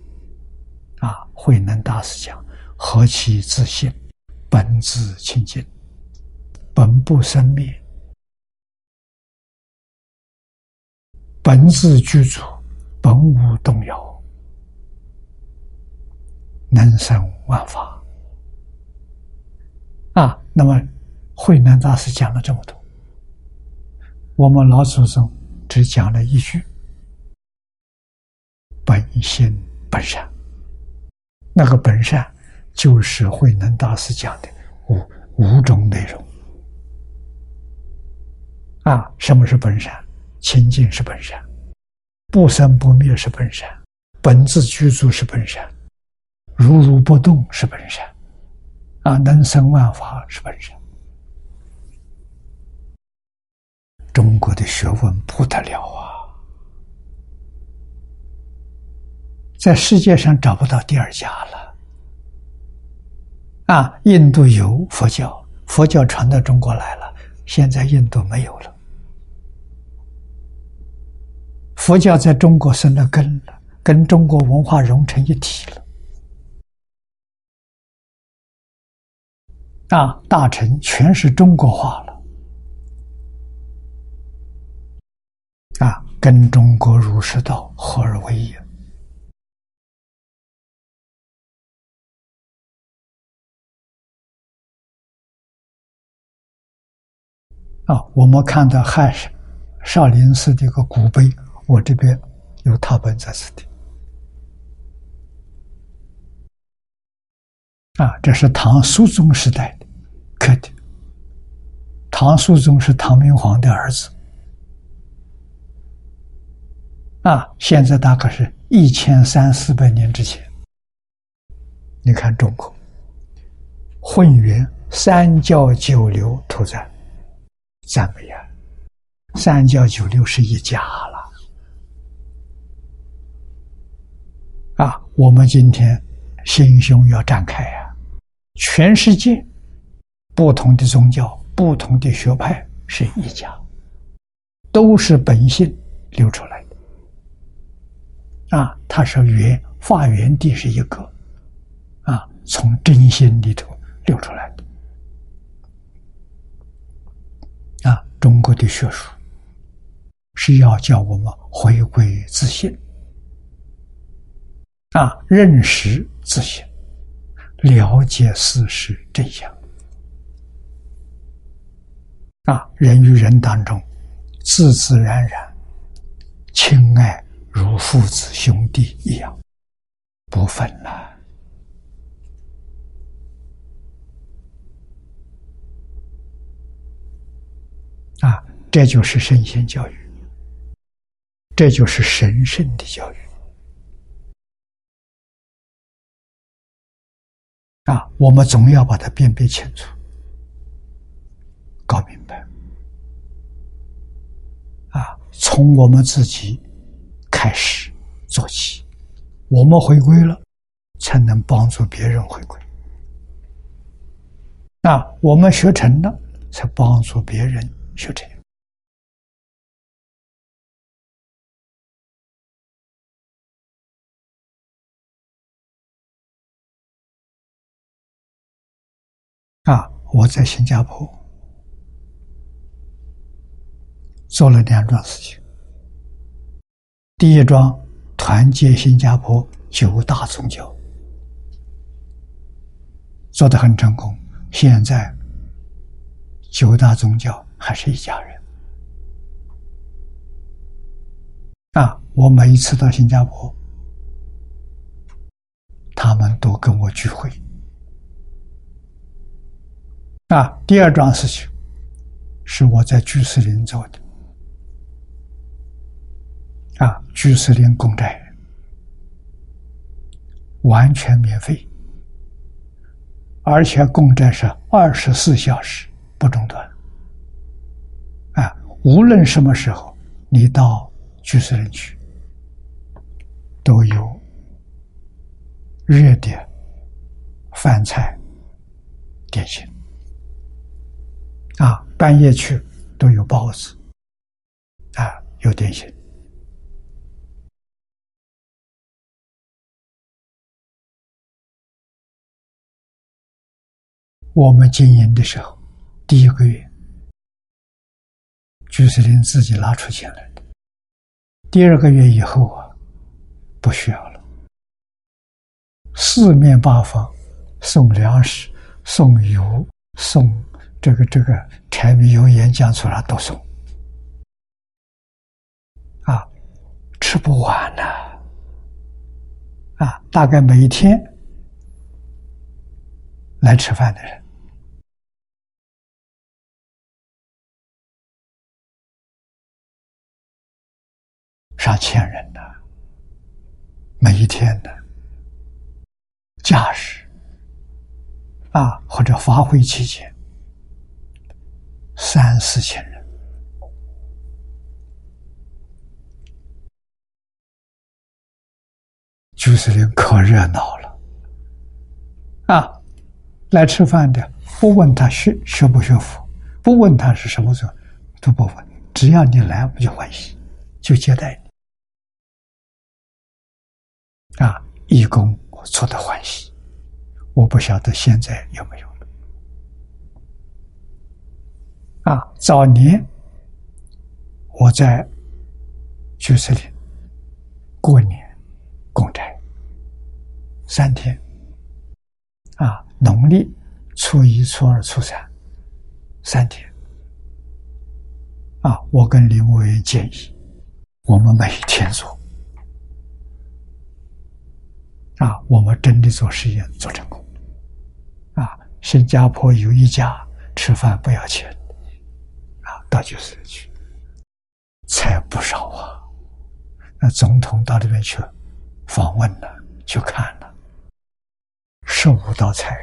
啊，慧能大师讲。何其自信，本自清净，本不生灭，本自具足，本无动摇，能生万法。啊，那么慧能大师讲了这么多，我们老祖宗只讲了一句：本心本善。那个本善。就是慧能大师讲的五五种内容啊！什么是本善？清净是本善，不生不灭是本善，本自具足是本善，如如不动是本善，啊，能生万法是本善。中国的学问不得了啊，在世界上找不到第二家了。啊，印度有佛教，佛教传到中国来了，现在印度没有了。佛教在中国生了根了，跟中国文化融成一体了。啊，大臣全是中国化了。啊，跟中国儒释道合而为一。啊，我们看到汉少林寺的一个古碑，我这边有拓本在此地。啊，这是唐肃宗时代的刻的。唐肃宗是唐明皇的儿子。啊，现在大概是一千三四百年之前。你看中国，混元三教九流屠宰。赞美啊！三教九流是一家了啊！我们今天心胸要展开啊！全世界不同的宗教、不同的学派是一家，都是本性流出来的啊！它是源发源地是一个啊，从真心里头流出来的。中国的学术是要叫我们回归自信，啊，认识自信，了解事实真相。啊，人与人当中，自自然然，亲爱如父子兄弟一样，不分了。啊，这就是圣贤教育，这就是神圣的教育。啊，我们总要把它辨别清楚。搞明白啊！从我们自己开始做起，我们回归了，才能帮助别人回归。啊，我们学成了，才帮助别人学成。啊，我在新加坡。做了两桩事情。第一桩，团结新加坡九大宗教，做得很成功。现在九大宗教还是一家人。啊，我每一次到新加坡，他们都跟我聚会。啊，第二桩事情是我在居士林做的。啊，居士林公债完全免费，而且公债是二十四小时不中断。啊，无论什么时候你到居士林去，都有热的饭菜、点心。啊，半夜去都有包子，啊，有点心。我们经营的时候，第一个月，居士林自己拿出钱来的。第二个月以后啊，不需要了。四面八方送粮食、送油、送这个这个柴米油盐酱醋茶都送，啊，吃不完呐，啊，大概每一天来吃饭的人。上千人的，每一天的驾驶。啊，或者发挥期间，三四千人，就是人可热闹了啊！来吃饭的，不问他学学不学佛，不问他是什么时候，都不问，只要你来，我就欢喜，就接待你。啊，义工我做的欢喜，我不晓得现在有没有了。啊，早年我在居士林过年供斋三天，啊，农历初一、初二、初三三天，啊，我跟林委员建议，我们每天做。啊，我们真的做实验做成功，啊，新加坡有一家吃饭不要钱，到就是去，菜不少啊，那总统到那边去访问了，去看了，十五道菜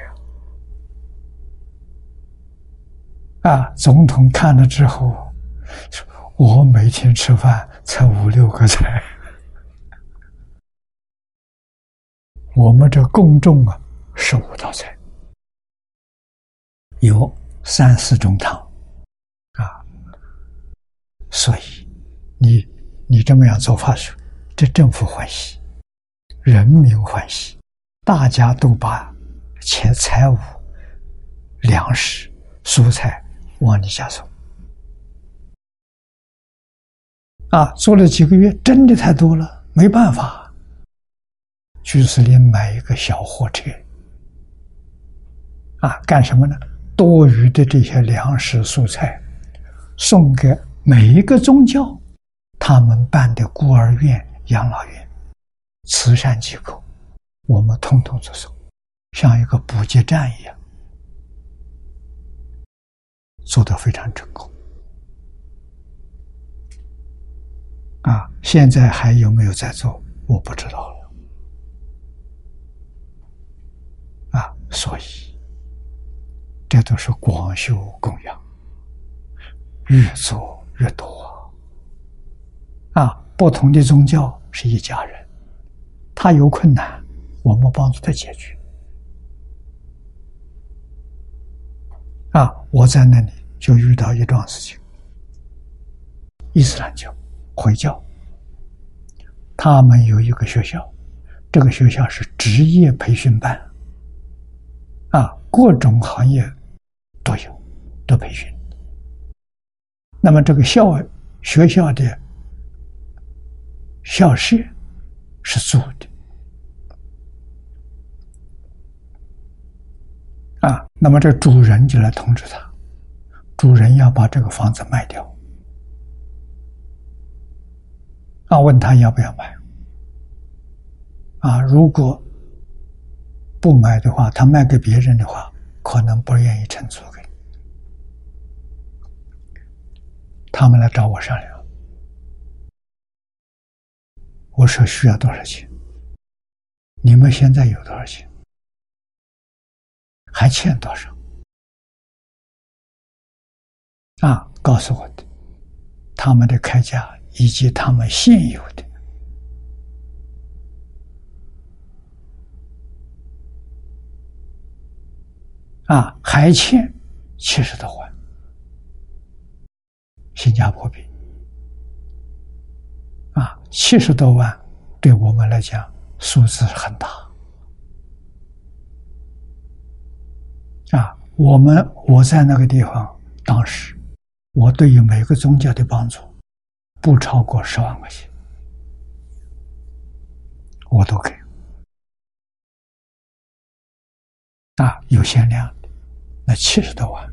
啊，啊，总统看了之后，我每天吃饭才五六个菜。我们这公众啊，十五道菜，有三四种汤，所以你你这么样做法说，这政府欢喜，人民欢喜，大家都把钱财物、粮食、蔬菜往你家送，啊，做了几个月，真的太多了，没办法。居士林买一个小货车，啊，干什么呢？多余的这些粮食蔬菜，送给每一个宗教他们办的孤儿院、养老院、慈善机构，我们通通接受，像一个补给站一样，做得非常成功。啊，现在还有没有在做？我不知道了。啊，所以这都是广修供养，越做越多。啊，不同的宗教是一家人，他有困难，我们帮助他解决。啊，我在那里就遇到一桩事情，伊斯兰教。回教，他们有一个学校，这个学校是职业培训班，啊，各种行业都有，都培训。那么这个校学校的校舍是租的，啊，那么这主人就来通知他，主人要把这个房子卖掉。啊，问他要不要买？啊，如果不买的话，他卖给别人的话，可能不愿意承租给。他们来找我商量，我说需要多少钱？你们现在有多少钱？还欠多少？啊，告诉我的，他们的开价。以及他们现有的啊，还欠七十多万，新加坡币啊，七十多万对我们来讲数字很大啊。我们我在那个地方，当时我对于每个宗教的帮助。不超过十万块钱，我都给。啊，有限量，那七十多万，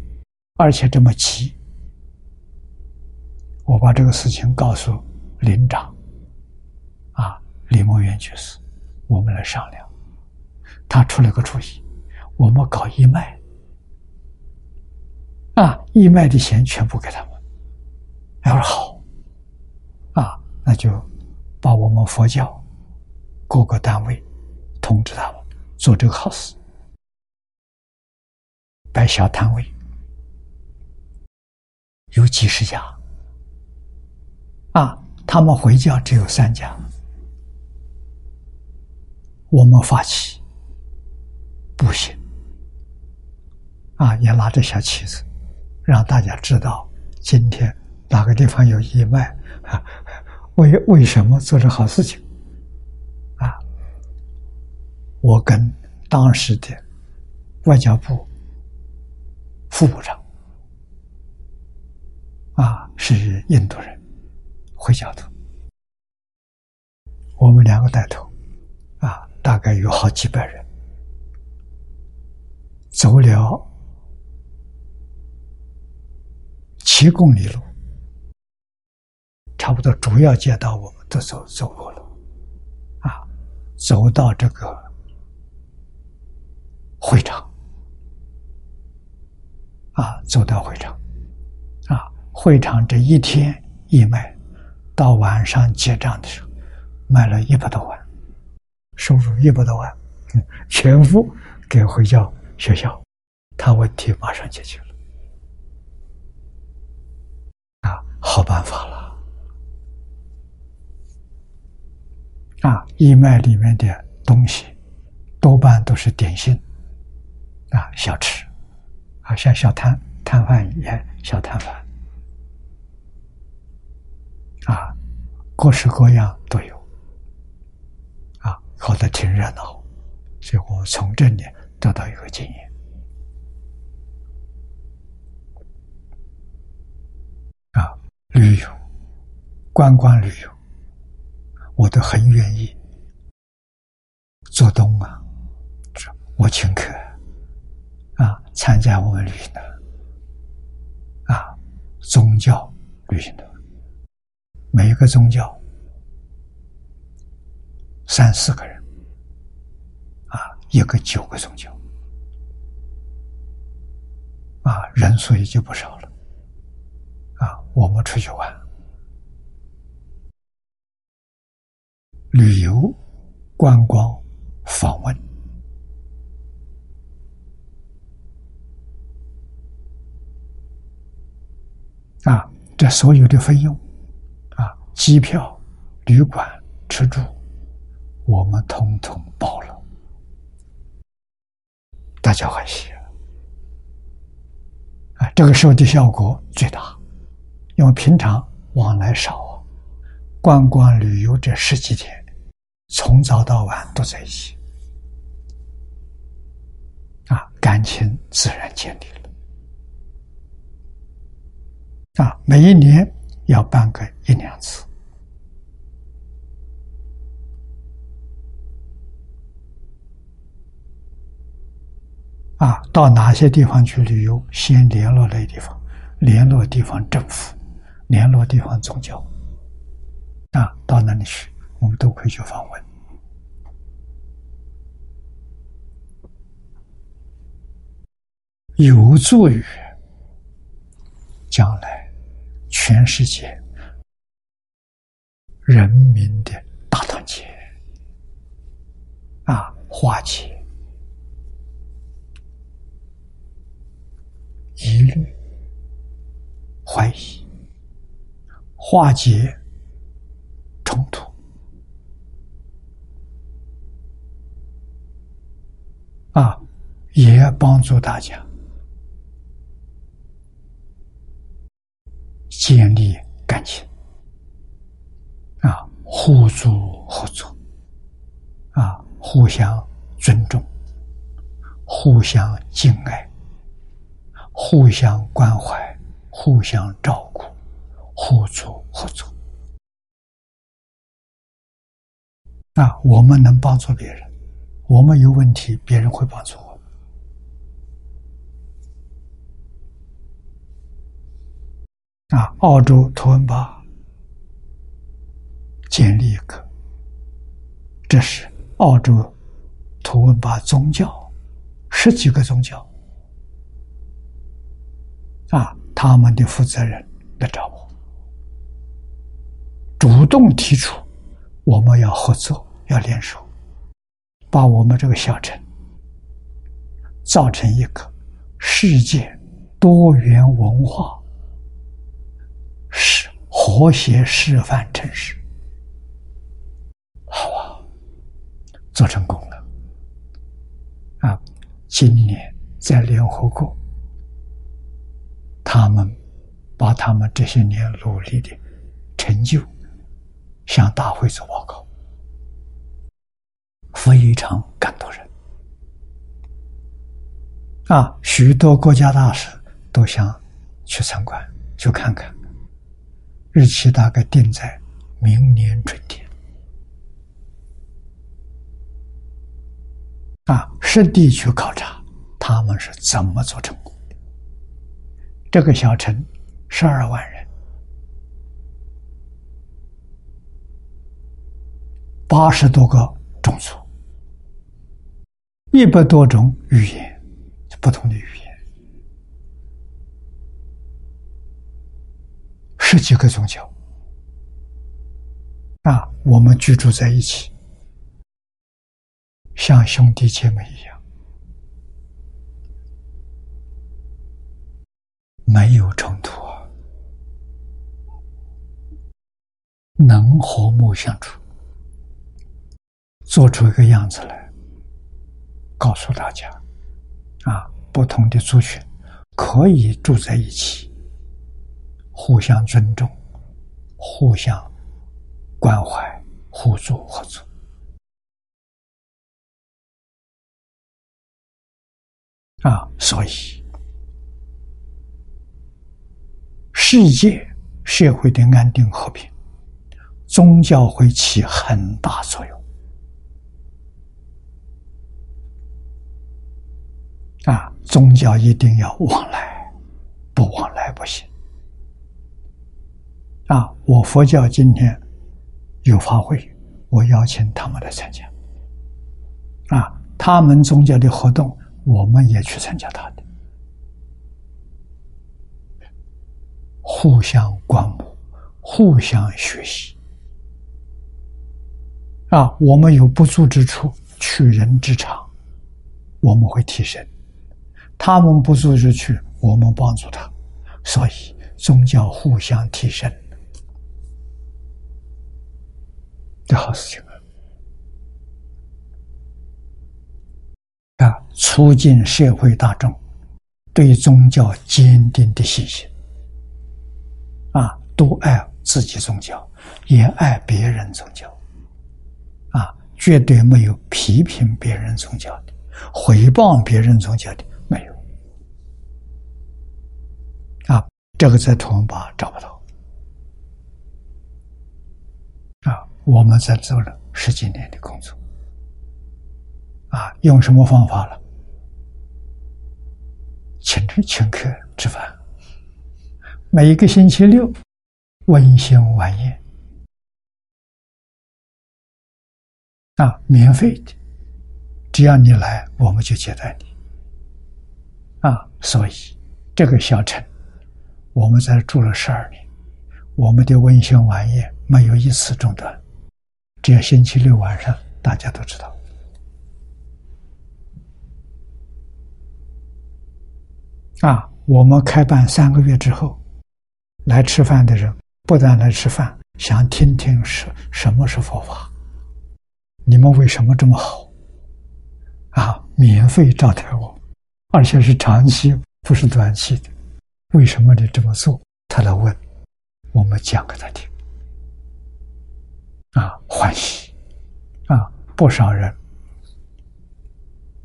而且这么急，我把这个事情告诉林长，啊，李梦元居士，我们来商量。他出了个主意，我们搞义卖，啊，义卖的钱全部给他们。他说好。啊，那就把我们佛教各个单位通知他们做这个好事，摆小摊位，有几十家。啊，他们回教只有三家，我们发起不行。啊，也拿着小旗子，让大家知道今天哪个地方有义卖。啊，为为什么做这好事情？啊，我跟当时的外交部副部长啊是印度人，回教徒，我们两个带头，啊，大概有好几百人，走了七公里路。差不多主要街道我们都走走过了，啊，走到这个会场，啊，走到会场，啊，会场这一天一卖，到晚上结账的时候，卖了一百多万，收入一百多万，全部给回教学校，他问题马上解决了，啊，好办法了。啊，义卖里面的东西多半都是点心，啊，小吃，啊，像小摊摊贩一样小摊贩，啊，各式各样都有，啊，搞得挺热闹，所以我从这里得到一个经验，啊，旅游，观光旅游。我都很愿意做东啊，我请客啊，参加我们旅行的啊，宗教旅行的，每一个宗教三四个人啊，一个九个宗教啊，人数也就不少了啊，我们出去玩。旅游、观光、访问啊，这所有的费用，机票、旅馆、吃住，我们统统包了，大家欢喜啊！这个时候的效果最大，因为平常往来少啊，观光旅游这十几天。从早到晚都在一起，啊，感情自然建立了。啊，每一年要办个一两次。啊，到哪些地方去旅游？先联络那地方，联络地方政府，联络地方宗教。啊，到那里去？我们都可以去访问，有助于将来全世界人民的大团结啊，化解疑虑、怀疑，化解冲突。啊，也帮助大家建立感情，啊，互助合作，啊，互相尊重，互相敬爱，互相关怀，互相照顾，互助合作。啊，我们能帮助别人。我们有问题，别人会帮助我。啊，澳洲图文巴建立一个，这是澳洲图文巴宗教十几个宗教啊，他们的负责人来找我，主动提出我们要合作，要联手。把我们这个小城造成一个世界多元文化是和谐示范城市，好啊，做成功了啊！今年在联合国，他们把他们这些年努力的成就向大会做报告。非常感动人啊！许多国家大使都想去参观、去看看。日期大概定在明年春天啊，实地去考察他们是怎么做成。这个小城十二万人，八十多个种族。一百多种语言，不同的语言，十几个宗教。啊，我们居住在一起，像兄弟姐妹一样，没有冲突啊，能和睦相处，做出一个样子来。告诉大家，啊，不同的族群可以住在一起，互相尊重，互相关怀，互助合作。啊，所以世界社会的安定和平宗教会起很大作用。啊宗教一定要往来不往来不行。啊我佛教今天有法会我邀请他们来参加。啊他们宗教的活动我们也去参加他的。互相观摩，互相学习。啊，我们有不足之处，取人之长，我们会提升；他们不足之处，我们帮助他。所以，宗教互相提升。的好事情啊！啊，促进社会大众对宗教坚定的信心啊，都爱自己宗教，也爱别人宗教啊，绝对没有批评别人宗教的、诽谤别人宗教的，没有啊，这个在图文巴找不到。啊我们在做了十几年的工作，啊，用什么方法了？请请客吃饭，每一个星期六温馨晚宴，啊，免费的，只要你来，我们就接待你，啊，所以这个小城，我们在住了十二年，我们的温馨晚宴没有一次中断。只要星期六晚上，大家都知道。啊，我们开办三个月之后，来吃饭的人不但来吃饭，想听听什什么是佛法，你们为什么这么好？啊，免费招待我，而且是长期，不是短期的，为什么你这么做？他来问，我们讲给他听。啊，欢喜！啊，不少人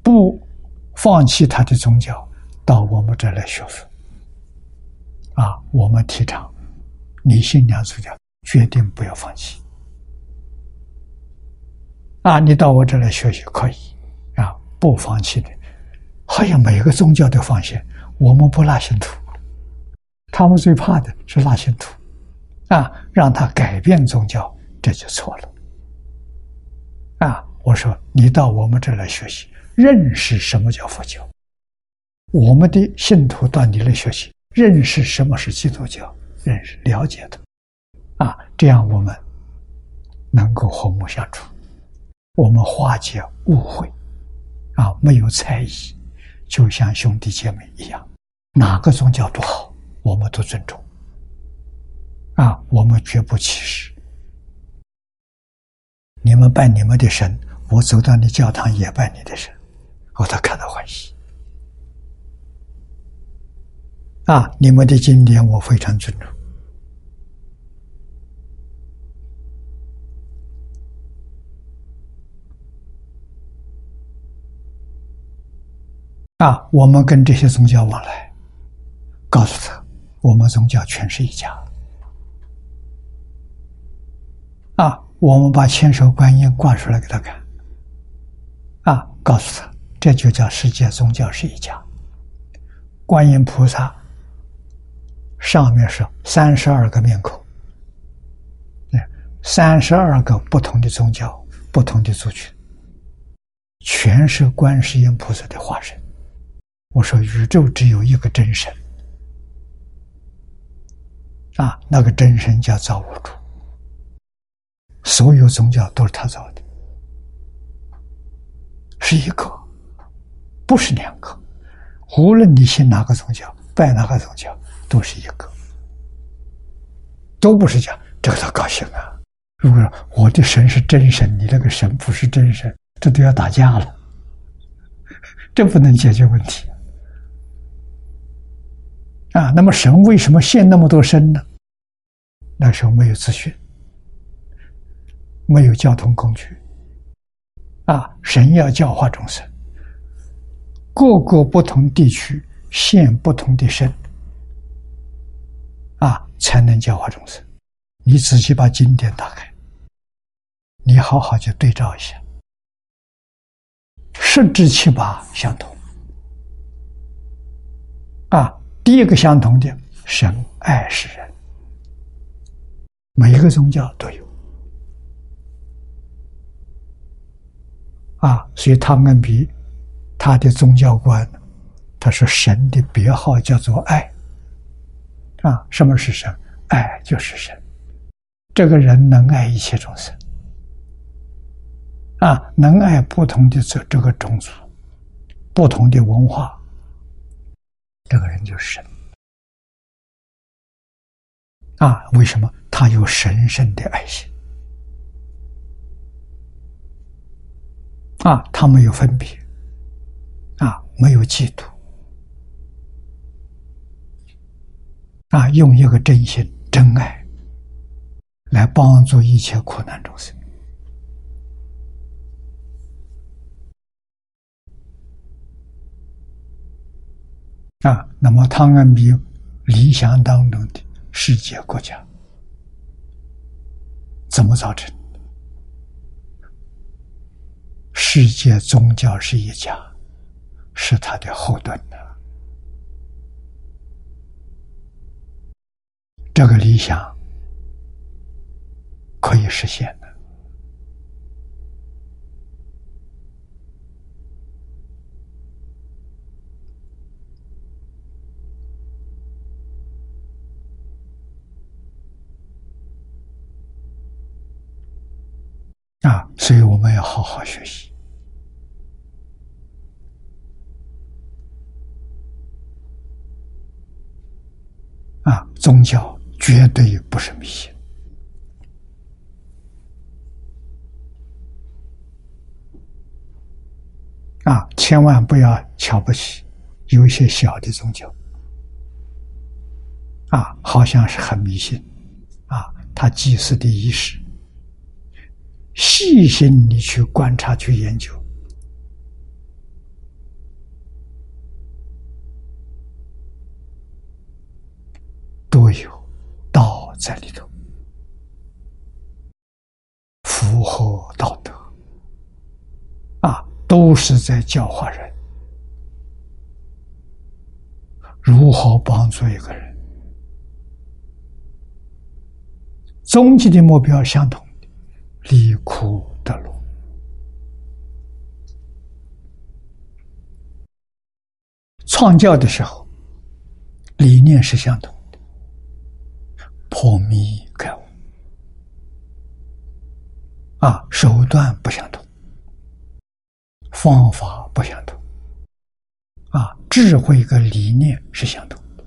不放弃他的宗教，到我们这来学佛。啊，我们提倡你信仰宗教，决定不要放弃。啊，你到我这来学习可以，啊，不放弃的。好像每个宗教都放弃，我们不拉信徒，他们最怕的是拉信徒，啊，让他改变宗教。这就错了，啊！我说你到我们这来学习，认识什么叫佛教。我们的信徒到你来学习，认识什么是基督教，认识了解的，啊！这样我们能够和睦相处，我们化解误会，啊，没有猜疑，就像兄弟姐妹一样，哪个宗教都好，我们都尊重，啊，我们绝不歧视。你们拜你们的神，我走到你教堂也拜你的神，我都看到欢喜。啊，你们的经典我非常尊重。啊，我们跟这些宗教往来，告诉他，我们宗教全是一家。啊。我们把千手观音挂出来给他看，啊，告诉他，这就叫世界宗教是一家。观音菩萨上面是三十二个面孔，三十二个不同的宗教、不同的族群，全是观世音菩萨的化身。我说，宇宙只有一个真神，啊，那个真神叫造物主。所有宗教都是他造的，是一个，不是两个。无论你信哪个宗教，拜哪个宗教，都是一个，都不是讲这个他高兴啊。如果我的神是真神，你那个神不是真神，这都要打架了，这不能解决问题啊。那么神为什么现那么多身呢？那时候没有资讯。没有交通工具，啊！神要教化众生，各个不同地区现不同的身，才能教化众生。你仔细把经典打开，你好好去对照一下，十之七八相同，啊，第一个相同的，神爱世人，每一个宗教都有。啊，所以汤恩比他的宗教观，他说神的别号叫做爱。啊，什么是神？爱就是神。这个人能爱一切众生，啊，能爱不同的这这个种族、不同的文化，这个人就是神。啊，为什么他有神圣的爱心？啊，他没有分别，啊，没有嫉妒，啊，用一个真心、真爱来帮助一切苦难众生。啊，那么汤恩比理想当中的世界国家怎么造成？世界宗教是一家，是他的后盾的。这个理想可以实现的啊！所以我们要好好学习。啊，宗教绝对不是迷信啊！千万不要瞧不起有一些小的宗教啊，好像是很迷信啊。他祭祀的仪式，细心你去观察、去研究。都有在里头，符合道德啊，都是在教化人如何帮助一个人。终极的目标相同的，离苦得乐。创教的时候，理念是相同。破迷开悟。啊，手段不相同，方法不相同，啊，智慧跟理念是相同。的，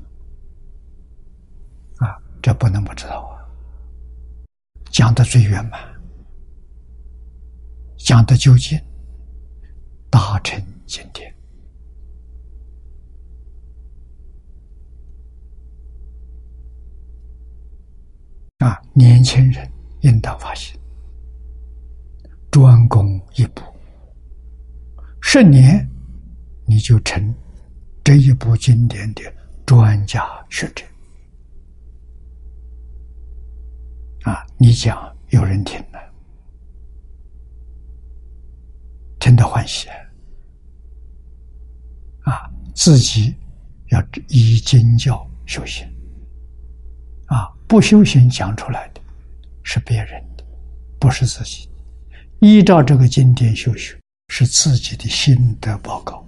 啊，这不能不知道啊。讲的最圆满，讲的究竟，大成经典。啊，年轻人应当发现，专攻一部，十年你就成这一部经典的专家学者。啊，你讲有人听了，听得欢喜啊，自己要以经教修行。啊，不修行讲出来的，是别人的，不是自己。依照这个经典修学，是自己的心得报告，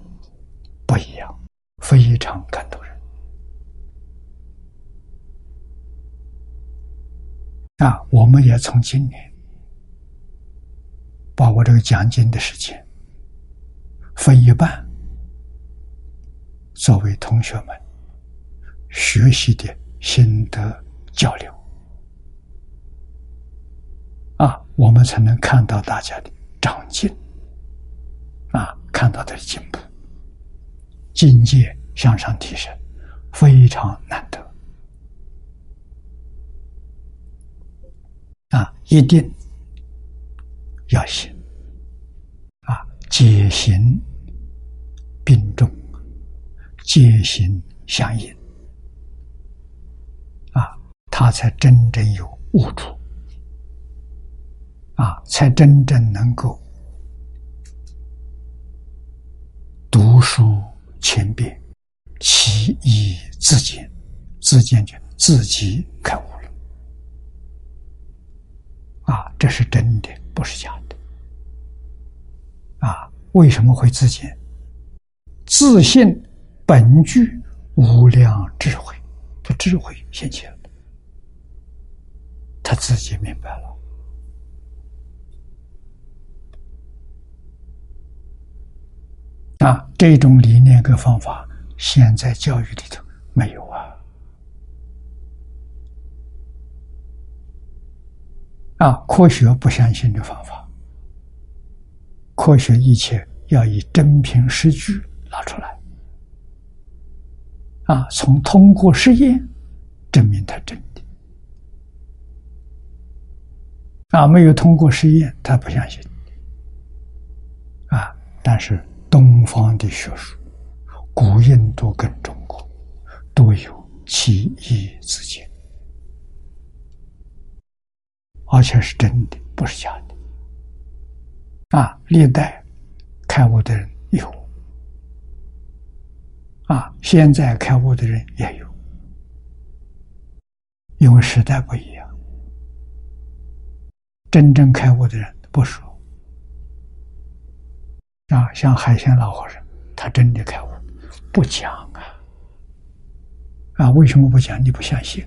不一样，非常感动人。啊，我们也从今年把我这个讲经的时间分一半，作为同学们学习的心得。交流啊，我们才能看到大家的长进啊，看到的进步，境界向上提升，非常难得啊！一定要行啊，戒行并重，戒行相应。他才真正有悟处，啊，才真正能够读书千遍，其义自见，自见就自己开悟了。啊，这是真的，不是假的。啊，为什么会自见？自信本具无量智慧，这智慧现前了，他自己明白了。啊，这种理念跟方法，现在教育里头没有啊。啊，科学不相信的方法，科学一切要以真凭实据拿出来。啊，从通过实验证明它真的。啊，没有通过实验，他不相信。啊，但是。东方的学术，古印度跟中国都有其义之见，而且是真的，不是假的。啊，历代开悟的人有，啊，现在开悟的人也有，因为时代不一样，真正开悟的人不说。啊，像海鲜老和尚，他真的开悟，不讲啊！啊，为什么不讲？你不相信？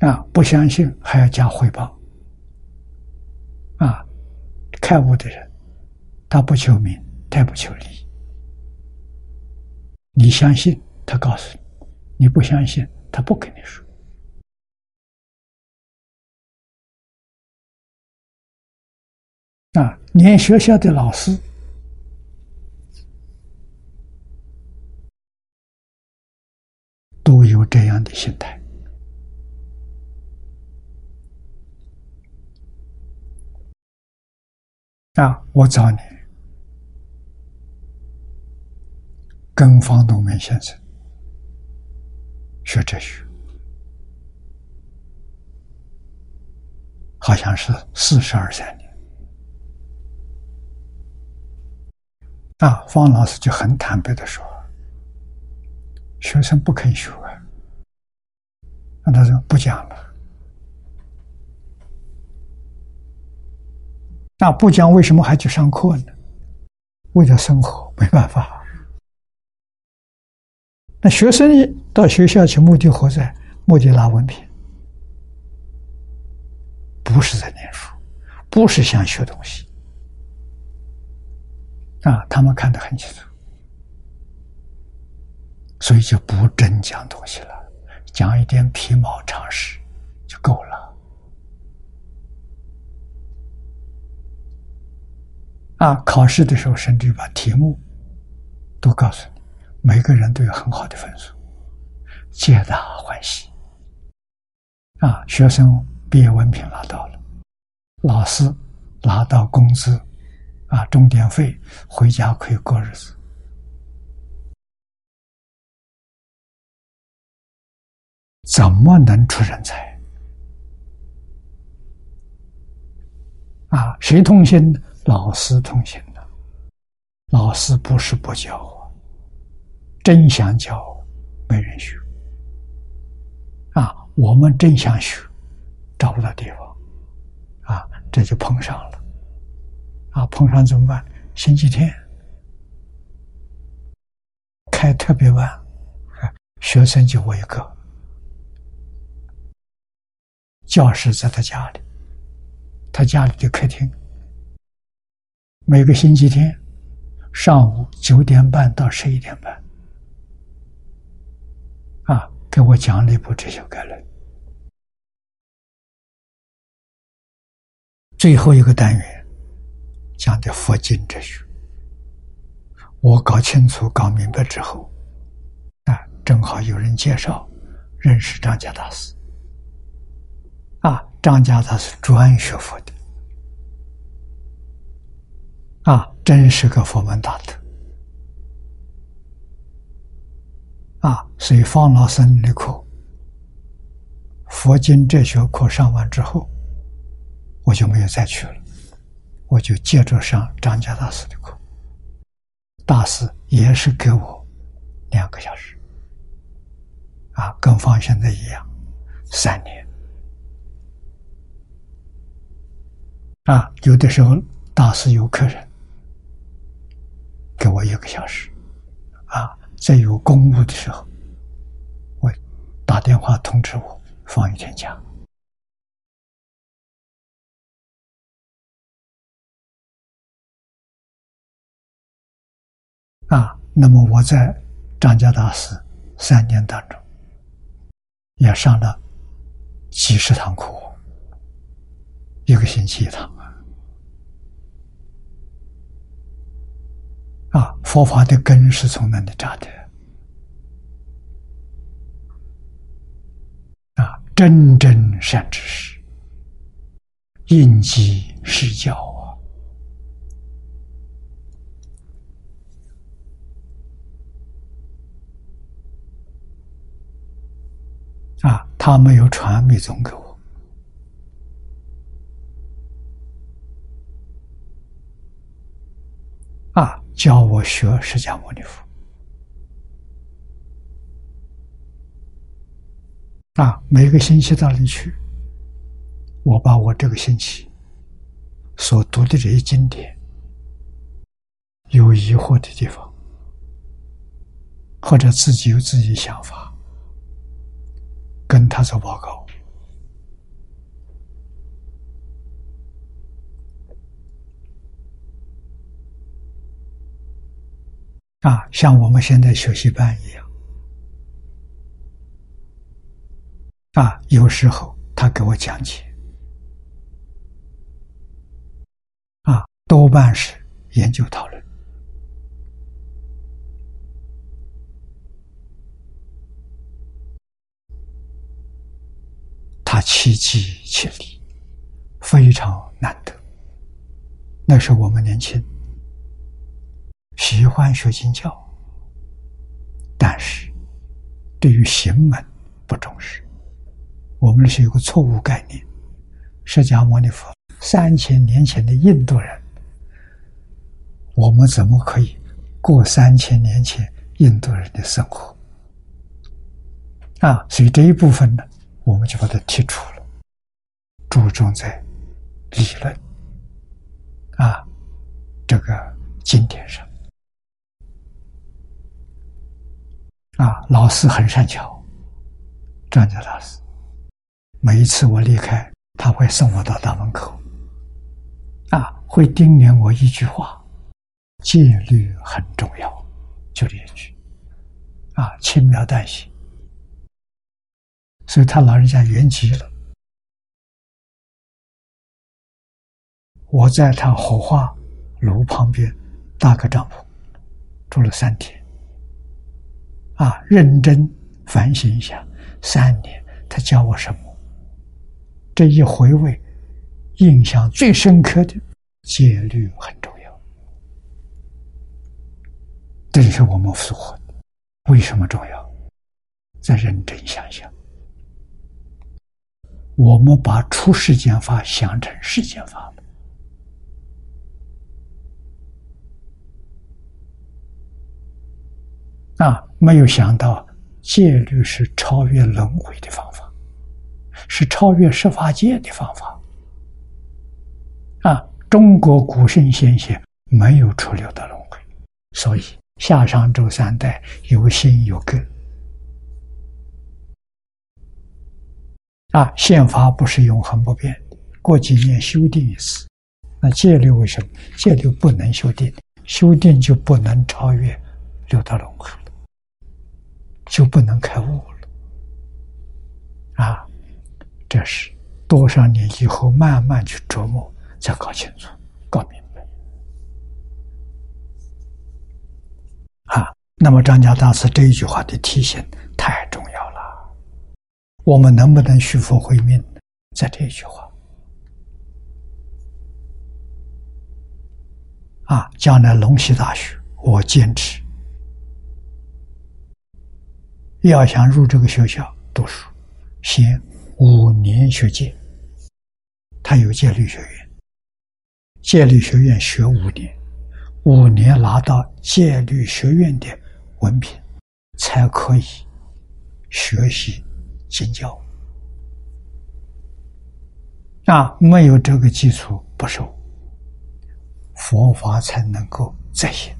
啊，不相信还要加回报。啊，开悟的人，他不求名，他也不求利。你相信，他告诉你；你不相信，他不跟你说。啊，连学校的老师都有这样的心态。啊，我找你跟方东梅先生学哲学，好像是四十二三年。啊，方老师就很坦白的说：“学生不肯学。”那他说不讲了。那不讲，为什么还去上课呢？为了生活，没办法。那学生到学校去，目的何在？目的拿文凭，不是在念书，不是想学东西。啊，他们看得很清楚，所以就不真讲东西了，讲一点皮毛常识就够了。啊，考试的时候甚至把题目都告诉你，每个人都有很好的分数，皆大欢喜。啊，学生毕业文凭拿到了，老师拿到工资。啊，钟点费回家可以过日子，怎么能出人才？啊，谁通心？老师通心的。老师不是不教啊，真想教，没人学。啊，我们真想学，找不到地方，啊，这就碰上了。啊，碰上怎么办？星期天开特别晚，学生就我一个，教室在他家里，他家里的客厅。每个星期天上午九点半到十一点半，啊，给我讲了一部哲学概论，最后一个单元。讲的佛经哲学，我搞清楚、搞明白之后，啊，正好有人介绍认识张家大师。啊，张家大师专学佛的，啊，真是个佛门大德。啊，所以方老师的课，佛经哲学课上完之后，我就没有再去了。我就接着上张家大师的课，大师也是给我两个小时，啊，跟放现在一样，三年。啊，有的时候大师有客人，给我一个小时，啊，在有公务的时候，我打电话通知我放一天假。啊，那么我在张家大师三年当中，也上了几十堂课，一个星期一堂啊。啊，佛法的根是从那里扎的？啊，真正善知识，应机施教。啊，他没有传密宗给我，啊，教我学释迦牟尼佛，啊，每个星期到里去，我把我这个星期所读的这些经典，有疑惑的地方，或者自己有自己想法。跟他做报告。啊，像我们现在学习班一样。啊，有时候他给我讲解。啊，多半是研究讨论。他其机其力，非常难得。那时我们年轻，喜欢学经教，但是对于行门不重视。我们那是有个错误概念：释迦牟尼佛三千年前的印度人，我们怎么可以过三千年前印度人的生活？啊，所以这一部分呢？我们就把它剔除了，注重在理论啊，这个经典上啊，老师很善巧，张家大师，每一次我离开，他会送我到大门口，啊，会叮咛我一句话：戒律很重要，就这一句，啊，轻描淡写。所以他老人家圆寂了，我在他火化炉旁边搭个帐篷，住了三天。啊，认真反省一下，三年他教我什么？这一回味，印象最深刻的戒律很重要，这是我们所活的。为什么重要？再认真想想。我们把出世间法想成世间法了，啊，没有想到戒律是超越轮回的方法，是超越十法界的方法。啊，中国古圣先贤没有出六道轮回，所以下商周三代有心有根。啊，宪法不是永恒不变，过几年修订一次。那戒律为什么？戒律不能修订，修订就不能超越六道轮回了，就不能开悟了。啊，这是多少年以后慢慢去琢磨，才搞清楚、搞明白。啊，那么张家大师这一句话的提醒太重。我们能不能续佛慧命？在这一句话啊，将来龙溪大学，我坚持要想入这个学校读书，先五年学戒。他有戒律学院，戒律学院学五年，五年拿到戒律学院的文凭，才可以学习经教。啊，没有这个基础不受，佛法才能够在行。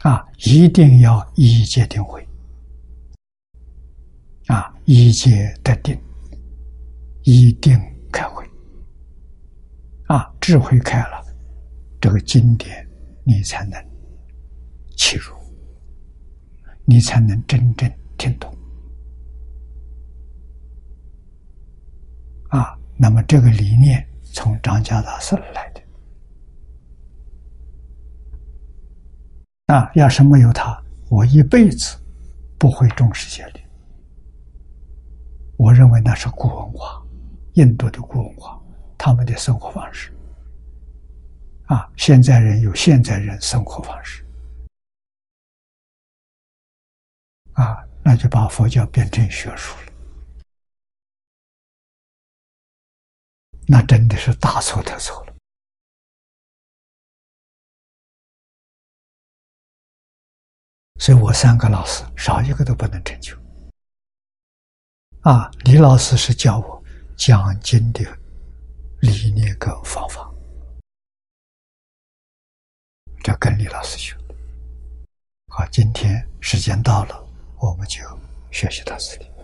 啊，一定要一戒定慧。啊，一戒得定，一定开慧。啊，智慧开了，这个经典你才能切入，你才能真正听懂。啊，那么这个理念从张家大师来的。啊，要是没有他，我一辈子不会重视戒律。我认为那是古文化，印度的古文化，他们的生活方式。啊，现在人有现在人生活方式。啊，那就把佛教变成学术了。那真的是大错特错了，所以我三个老师少一个都不能成就。啊，李老师是教我讲经的理念跟方法，这跟李老师学。好，今天时间到了，我们就学习到这里。